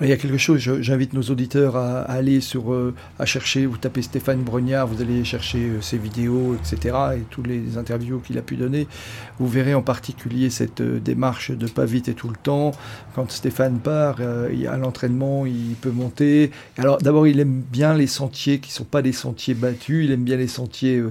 Il y a quelque chose, j'invite nos auditeurs à, aller sur, euh, à chercher, vous tapez Stéphane Brognard, vous allez chercher euh, ses vidéos, etc. et tous les interviews qu'il a pu donner. Vous verrez en particulier cette euh, démarche de pas vite et tout le temps. Quand Stéphane part, à l'entraînement, il peut monter. Alors d'abord, il aime bien les sentiers qui sont pas des sentiers battus, il aime bien les sentiers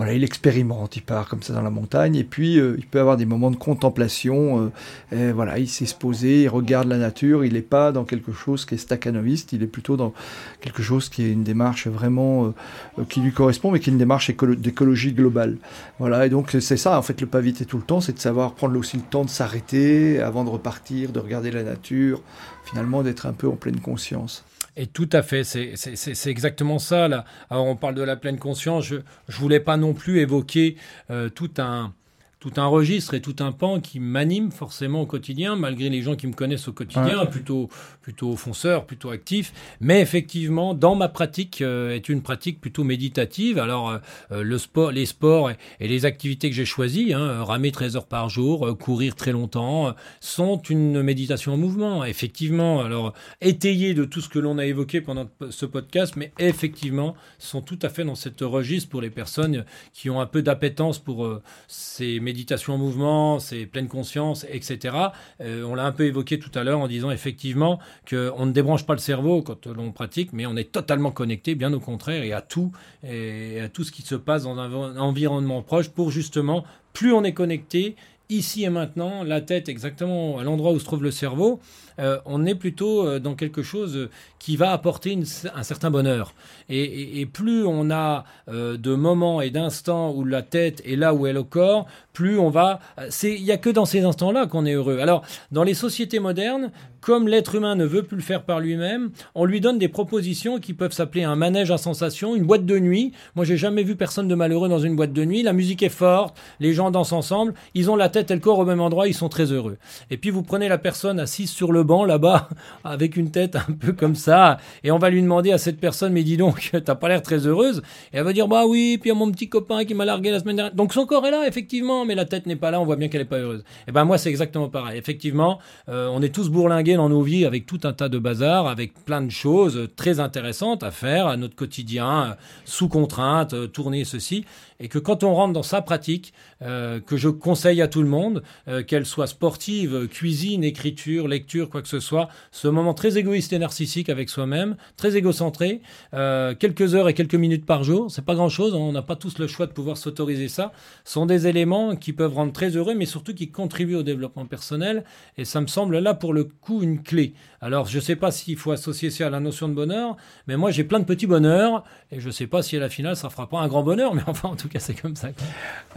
voilà, il expérimente, il part comme ça dans la montagne, et puis euh, il peut avoir des moments de contemplation. Euh, voilà, il s'est posé, il regarde la nature, il n'est pas dans quelque chose qui est staccanoviste, il est plutôt dans quelque chose qui est une démarche vraiment euh, qui lui correspond, mais qui est une démarche d'écologie globale. Voilà, et donc c'est ça, en fait, le pas vite tout le temps, c'est de savoir prendre aussi le temps de s'arrêter avant de repartir, de regarder la nature, finalement d'être un peu en pleine conscience. Et tout à fait, c'est exactement ça. Là. Alors on parle de la pleine conscience, je ne voulais pas non plus évoquer euh, tout un tout un registre et tout un pan qui m'anime forcément au quotidien, malgré les gens qui me connaissent au quotidien, plutôt, plutôt fonceur, plutôt actif. Mais effectivement, dans ma pratique, euh, est une pratique plutôt méditative. Alors, euh, euh, le sport, les sports et, les activités que j'ai choisies, hein, ramer 13 heures par jour, courir très longtemps, sont une méditation en mouvement. Effectivement, alors étayé de tout ce que l'on a évoqué pendant ce podcast, mais effectivement, sont tout à fait dans cette registre pour les personnes qui ont un peu d'appétence pour ces méditation en mouvement, c'est pleine conscience, etc. Euh, on l'a un peu évoqué tout à l'heure en disant effectivement qu'on ne débranche pas le cerveau quand l'on pratique, mais on est totalement connecté, bien au contraire, et à tout, et à tout ce qui se passe dans un environnement proche pour justement, plus on est connecté, ici et maintenant, la tête exactement à l'endroit où se trouve le cerveau, euh, on est plutôt euh, dans quelque chose qui va apporter un certain bonheur. Et, plus on a euh, de moments et d'instants où la tête est là où est le corps, plus on va. Il n'y a que dans ces instants-là qu'on est heureux. Alors, dans les sociétés modernes, comme l'être humain ne veut plus le faire par lui-même, on lui donne des propositions qui peuvent s'appeler un manège à sensations, une boîte de nuit. Moi, j'ai jamais vu personne de malheureux dans une boîte de nuit. La musique est forte, les gens dansent ensemble, ils ont la tête et le corps au même endroit, ils sont très heureux. Et puis vous prenez la personne assise sur le là-bas, avec une tête un peu comme ça, et on va lui demander à cette personne, mais dis donc, t'as pas l'air très heureuse. Et elle va dire, bah oui, puis mon petit copain qui m'a largué la semaine dernière. Donc son corps est là, effectivement, mais la tête n'est pas là, on voit bien qu'elle est pas heureuse. Et ben moi, c'est exactement pareil. Effectivement, euh, on est tous bourlingués dans nos vies avec tout un tas de bazar, avec plein de choses très intéressantes à faire à notre quotidien, sous contrainte, euh, tourner ceci et que quand on rentre dans sa pratique, euh, que je conseille à tout le monde, euh, qu'elle soit sportive, cuisine, écriture, lecture, quoi que ce soit, ce moment très égoïste et narcissique avec soi-même, très égocentré, euh, quelques heures et quelques minutes par jour, c'est pas grand-chose, hein, on n'a pas tous le choix de pouvoir s'autoriser ça, sont des éléments qui peuvent rendre très heureux, mais surtout qui contribuent au développement personnel, et ça me semble là pour le coup une clé. Alors je sais pas s'il faut associer ça à la notion de bonheur, mais moi j'ai plein de petits bonheurs, et je sais pas si à la finale ça fera pas un grand bonheur, mais enfin en tout c'est comme ça.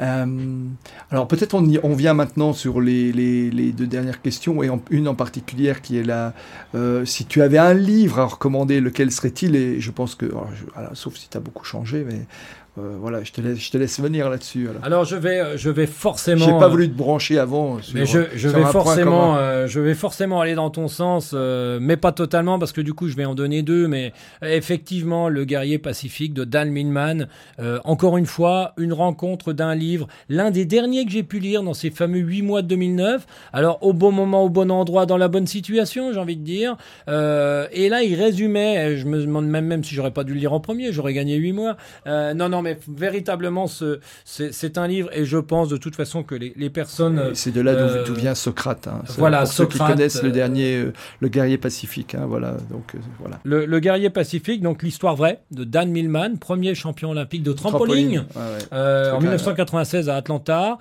Euh, alors peut-être on, vient maintenant sur les, deux dernières questions, et une en particulier qui est là. Euh, si tu avais un livre à recommander, lequel serait-il? Et je pense que, sauf si tu as beaucoup changé, mais euh, voilà, je te laisse, je te laisse venir là-dessus. Alors. je vais, euh, je vais forcément. J'ai pas voulu te brancher avant. mais je, je vais forcément, euh, je vais forcément aller dans ton sens, mais pas totalement parce que du coup je vais en donner deux. Mais effectivement, le guerrier pacifique de Dan Minman. encore une fois, une rencontre d'un livre, l'un des derniers que j'ai pu lire dans ces fameux huit mois de 2009. Alors au bon moment, au bon endroit, dans la bonne situation, j'ai envie de dire. et là, il résumait. Je me demande même, même si j'aurais pas dû le lire en premier, j'aurais gagné huit mois. non, non mais véritablement, c'est un livre, et je pense de toute façon que les, personnes. C'est de là d'où euh, vient Socrate. Hein. Voilà, pour Socrate, ceux qui connaissent le euh, dernier, euh, le guerrier pacifique. Hein, voilà, donc voilà. Le, guerrier pacifique, donc l'histoire vraie de Dan Millman, premier champion olympique de trampoline, en 1996 à Atlanta,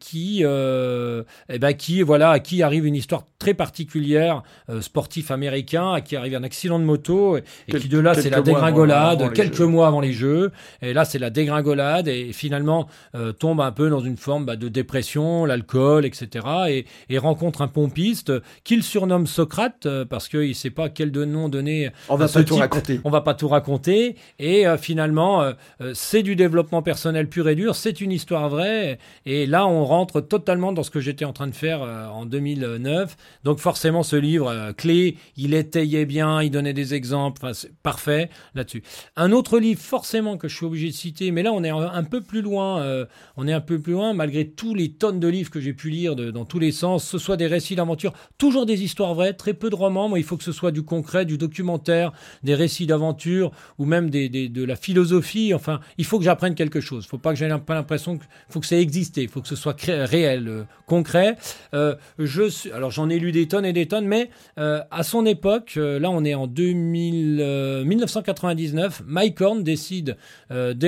qui, eh ben, qui, voilà, à qui arrive une histoire très particulière, sportif américain, à qui arrive un accident de moto, et, qui de là c'est la dégringolade, quelques mois avant les Jeux, et là c'est la dégringolade et finalement euh, tombe un peu dans une forme bah, de dépression, l'alcool, etc. Et, rencontre un pompiste qu'il surnomme Socrate euh, parce qu'il ne sait pas quel nom donner. On va pas tout raconter. On va pas tout raconter. Et euh, finalement, c'est du développement personnel pur et dur. C'est une histoire vraie. Et là, on rentre totalement dans ce que j'étais en train de faire en 2009. Donc forcément, ce livre clé, il étayait bien, il donnait des exemples. Enfin, parfait là-dessus. Un autre livre forcément que je suis obligé de mais là on est un peu plus loin, euh, on est un peu plus loin, malgré tous les tonnes de livres que j'ai pu lire dans tous les sens, ce soit des récits d'aventure, toujours des histoires vraies, très peu de romans, moi il faut que ce soit du concret, du documentaire, des récits d'aventure, ou même des, de la philosophie, enfin, il faut que j'apprenne quelque chose, il faut pas que pas l'impression qu'il faut que ça existe, il faut que ce soit réel, euh, concret. Euh, je alors j'en ai lu des tonnes et des tonnes, mais à son époque, là on est en 2000, 1999, Mike Horn décide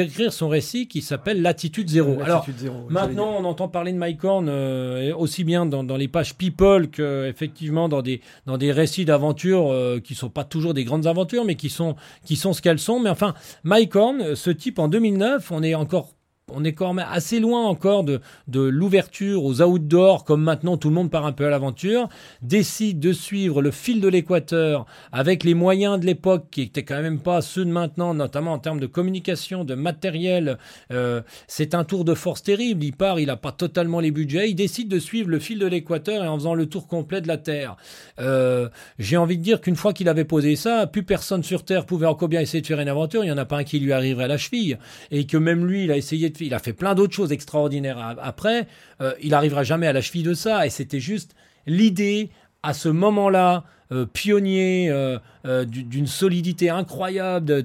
d'écrire son récit qui s'appelle Latitude Zéro. Alors maintenant, on entend parler de Mike Horn euh, aussi bien dans, les pages People que effectivement dans des dans des récits d'aventure euh, qui sont pas toujours des grandes aventures, mais qui sont qui sont ce qu'elles sont. Mais enfin, Mike Horn, ce type en 2009, on est encore on est quand même assez loin encore de, l'ouverture aux outdoors, comme maintenant tout le monde part un peu à l'aventure, décide de suivre le fil de l'équateur avec les moyens de l'époque qui n'étaient quand même pas ceux de maintenant, notamment en termes de communication, de matériel. Euh, c'est un tour de force terrible. Il part, il n'a pas totalement les budgets. Il décide de suivre le fil de l'équateur et en faisant le tour complet de la Terre. Euh, j'ai envie de dire qu'une fois qu'il avait posé ça, plus personne sur Terre pouvait encore bien essayer de faire une aventure. Il n'y en a pas un qui lui arriverait à la cheville. Et que même lui, il a essayé de, il a fait plein d'autres choses extraordinaires après. Euh, il n'arrivera jamais à la cheville de ça. Et c'était juste l'idée à ce moment-là, euh, pionnier euh, d'une solidité incroyable,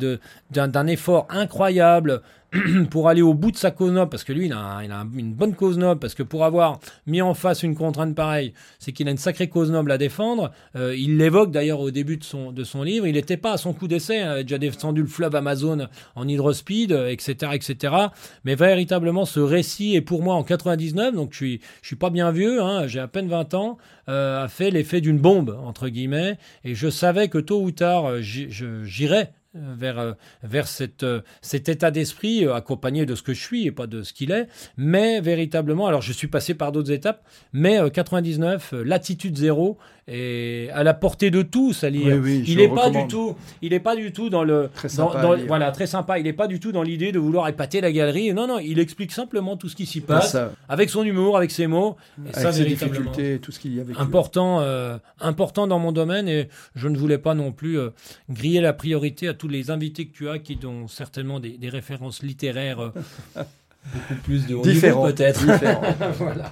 d'un effort incroyable, pour aller au bout de sa cause noble, parce que lui, il a, une bonne cause noble, parce que pour avoir mis en face une contrainte pareille, c'est qu'il a une sacrée cause noble à défendre. Euh, il l'évoque d'ailleurs au début de son, livre. Il n'était pas à son coup d'essai, hein, il avait déjà descendu le fleuve Amazon en hydrospeed, etc., etc. Mais véritablement, ce récit est pour moi en 99, donc je suis, suis pas bien vieux, hein, j'ai à peine 20 ans, euh, a fait l'effet d'une bombe, entre guillemets, et je savais que tôt ou tard, euh, j'irais euh, vers, euh, vers euh, cet état d'esprit accompagné de ce que je suis et pas de ce qu'il est. Mais véritablement, alors je suis passé par d'autres étapes, mais 99, l'attitude zéro, et à la portée de tous à lire. il n'est pas du tout, il est pas du tout dans le, très voilà, très sympa. Il n'est pas du tout dans l'idée de vouloir épater la galerie. Non, non, il explique simplement tout ce qui s'y passe, avec son humour, avec ses mots, et avec ses difficultés, tout ce qu'il y a important, euh, important dans mon domaine. Et je ne voulais pas non plus euh, griller la priorité à tous les invités que tu as, qui ont certainement des, des références littéraires. Euh, beaucoup plus de haut peut-être. voilà.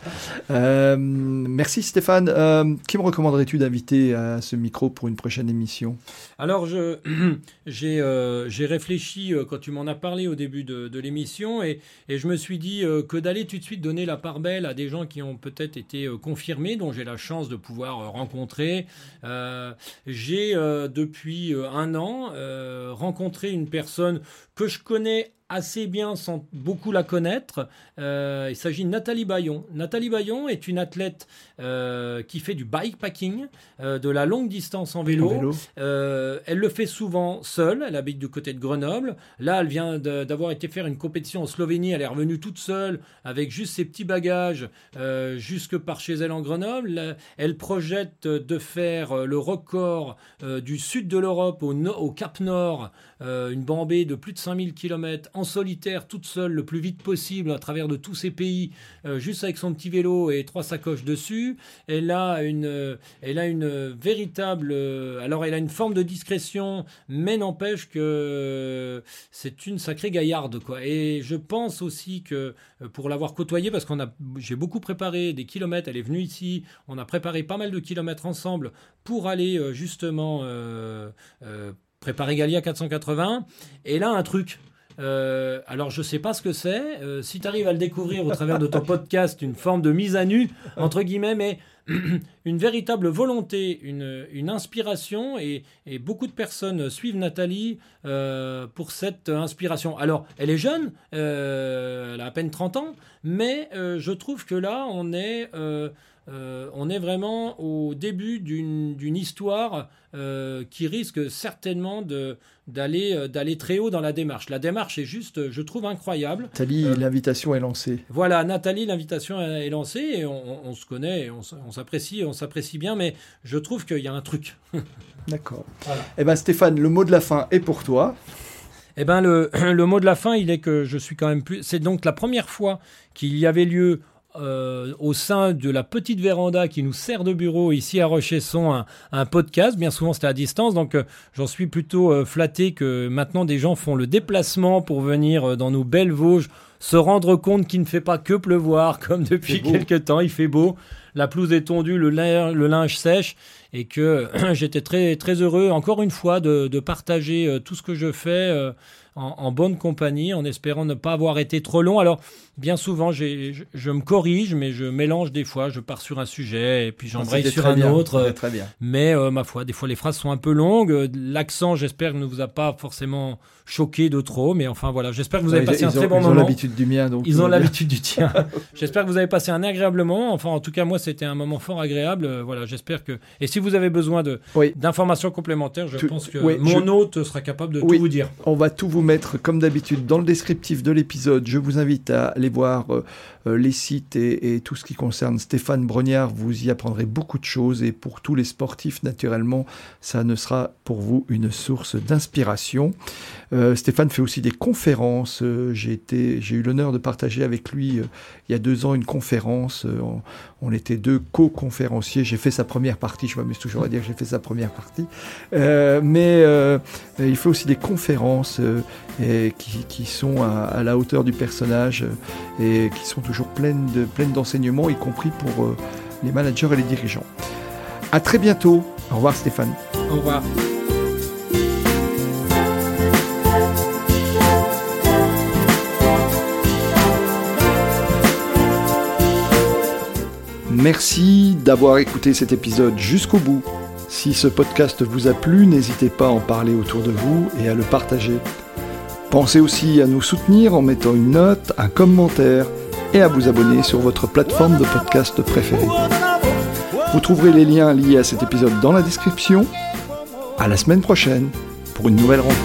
euh, merci Stéphane. Euh, qui me recommanderais-tu d'inviter à ce micro pour une prochaine émission? Alors, je, j'ai, euh, j'ai réfléchi quand tu m'en as parlé au début de, de l'émission et, et, je me suis dit que d'aller tout de suite donner la part belle à des gens qui ont peut-être été confirmés, dont j'ai la chance de pouvoir rencontrer. j'ai, depuis un an, rencontré une personne que je connais assez bien sans beaucoup la connaître. Euh, il s'agit de Nathalie Bayon. Nathalie Bayon est une athlète euh, qui fait du bikepacking, euh, de la longue distance en vélo. elle le fait souvent seule. Elle habite du côté de Grenoble. Là, elle vient d'avoir été faire une compétition en Slovénie. Elle est revenue toute seule avec juste ses petits bagages jusque par chez elle en Grenoble. Elle projette de faire le record du sud de l'Europe au, au, Cap Nord, une bambée de plus de 5000 km en solitaire, toute seule, le plus vite possible, à travers de tous ces pays, euh, juste avec son petit vélo et trois sacoches dessus. Elle a une, euh, elle a une véritable, euh, alors elle a une forme de discrétion, mais n'empêche que c'est une sacrée gaillarde, quoi. Et je pense aussi que pour l'avoir côtoyée, parce qu'on a, j'ai beaucoup préparé des kilomètres. Elle est venue ici, on a préparé pas mal de kilomètres ensemble pour aller justement préparer Galia 480. Et là, un truc. Euh, alors je sais pas ce que c'est. Euh, si tu arrives à le découvrir au travers de ton podcast, une forme de mise à nu entre guillemets, mais une véritable volonté, une, une inspiration, et, et, beaucoup de personnes suivent Nathalie euh, pour cette inspiration. Alors, elle est jeune, elle a à peine 30 ans, mais je trouve que là, on est euh, on est vraiment au début d'une histoire euh, qui risque certainement euh, d'aller très haut dans la démarche. La démarche est juste, je trouve, incroyable. Nathalie, l'invitation est lancée. Voilà, Nathalie, l'invitation est lancée et on, se connaît, on, s'apprécie, on s'apprécie bien, mais je trouve qu'il y a un truc. D'accord. Eh ben Stéphane, le mot de la fin est pour toi. Eh ben le, le mot de la fin, il est que je suis quand même plus. C'est donc la première fois qu'il y avait lieu euh, au sein de la petite véranda qui nous sert de bureau ici à Rochesson un, un podcast. Bien souvent c'était à distance, donc euh, j'en suis plutôt euh, flatté que maintenant des gens font le déplacement pour venir dans nos belles Vosges se rendre compte qu'il ne fait pas que pleuvoir comme depuis quelques temps. Il fait beau, la pelouse est tondue, le, le linge sèche et que j'étais très très heureux encore une fois de, de partager tout ce que je fais en, bonne compagnie, en espérant ne pas avoir été trop long. Alors, bien souvent, je, je, me corrige, mais je mélange des fois, je pars sur un sujet et puis j'embraye sur un autre. Très bien. Mais euh, ma foi, des fois les phrases sont un peu longues. L'accent, j'espère, ne vous a pas forcément choqué de trop, mais enfin voilà, j'espère que vous avez passé un très bon moment. Ils ont l'habitude du mien. Donc Ils ont l'habitude du tien. j'espère que vous avez passé un agréable moment. Enfin, en tout cas, moi, c'était un moment fort agréable. Euh, voilà, j'espère que. Et si vous avez besoin de d'informations complémentaires, je pense que mon hôte sera capable de tout vous dire. On va tout vous mettre, comme d'habitude, dans le descriptif de l'épisode. Je vous invite à aller voir euh, les sites et, tout ce qui concerne Stéphane Brognard. Vous y apprendrez beaucoup de choses. Et pour tous les sportifs, naturellement, ça ne sera pour vous une source d'inspiration. Stéphane fait aussi des conférences. j'ai j'ai eu l'honneur de partager avec lui il y a deux ans une conférence. On, était deux co-conférenciers. J'ai fait sa première partie. Je m'amuse toujours à dire que j'ai fait sa première partie. Euh, mais euh, il fait aussi des conférences euh, qui, sont à, la hauteur du personnage et qui sont toujours de pleines d'enseignements, y compris pour les managers et les dirigeants. À très bientôt. Au revoir Stéphane. Au revoir. Merci d'avoir écouté cet épisode jusqu'au bout. Si ce podcast vous a plu, n'hésitez pas à en parler autour de vous et à le partager. Pensez aussi à nous soutenir en mettant une note, un commentaire et à vous abonner sur votre plateforme de podcast préférée. Vous trouverez les liens liés à cet épisode dans la description. À la semaine prochaine pour une nouvelle rencontre.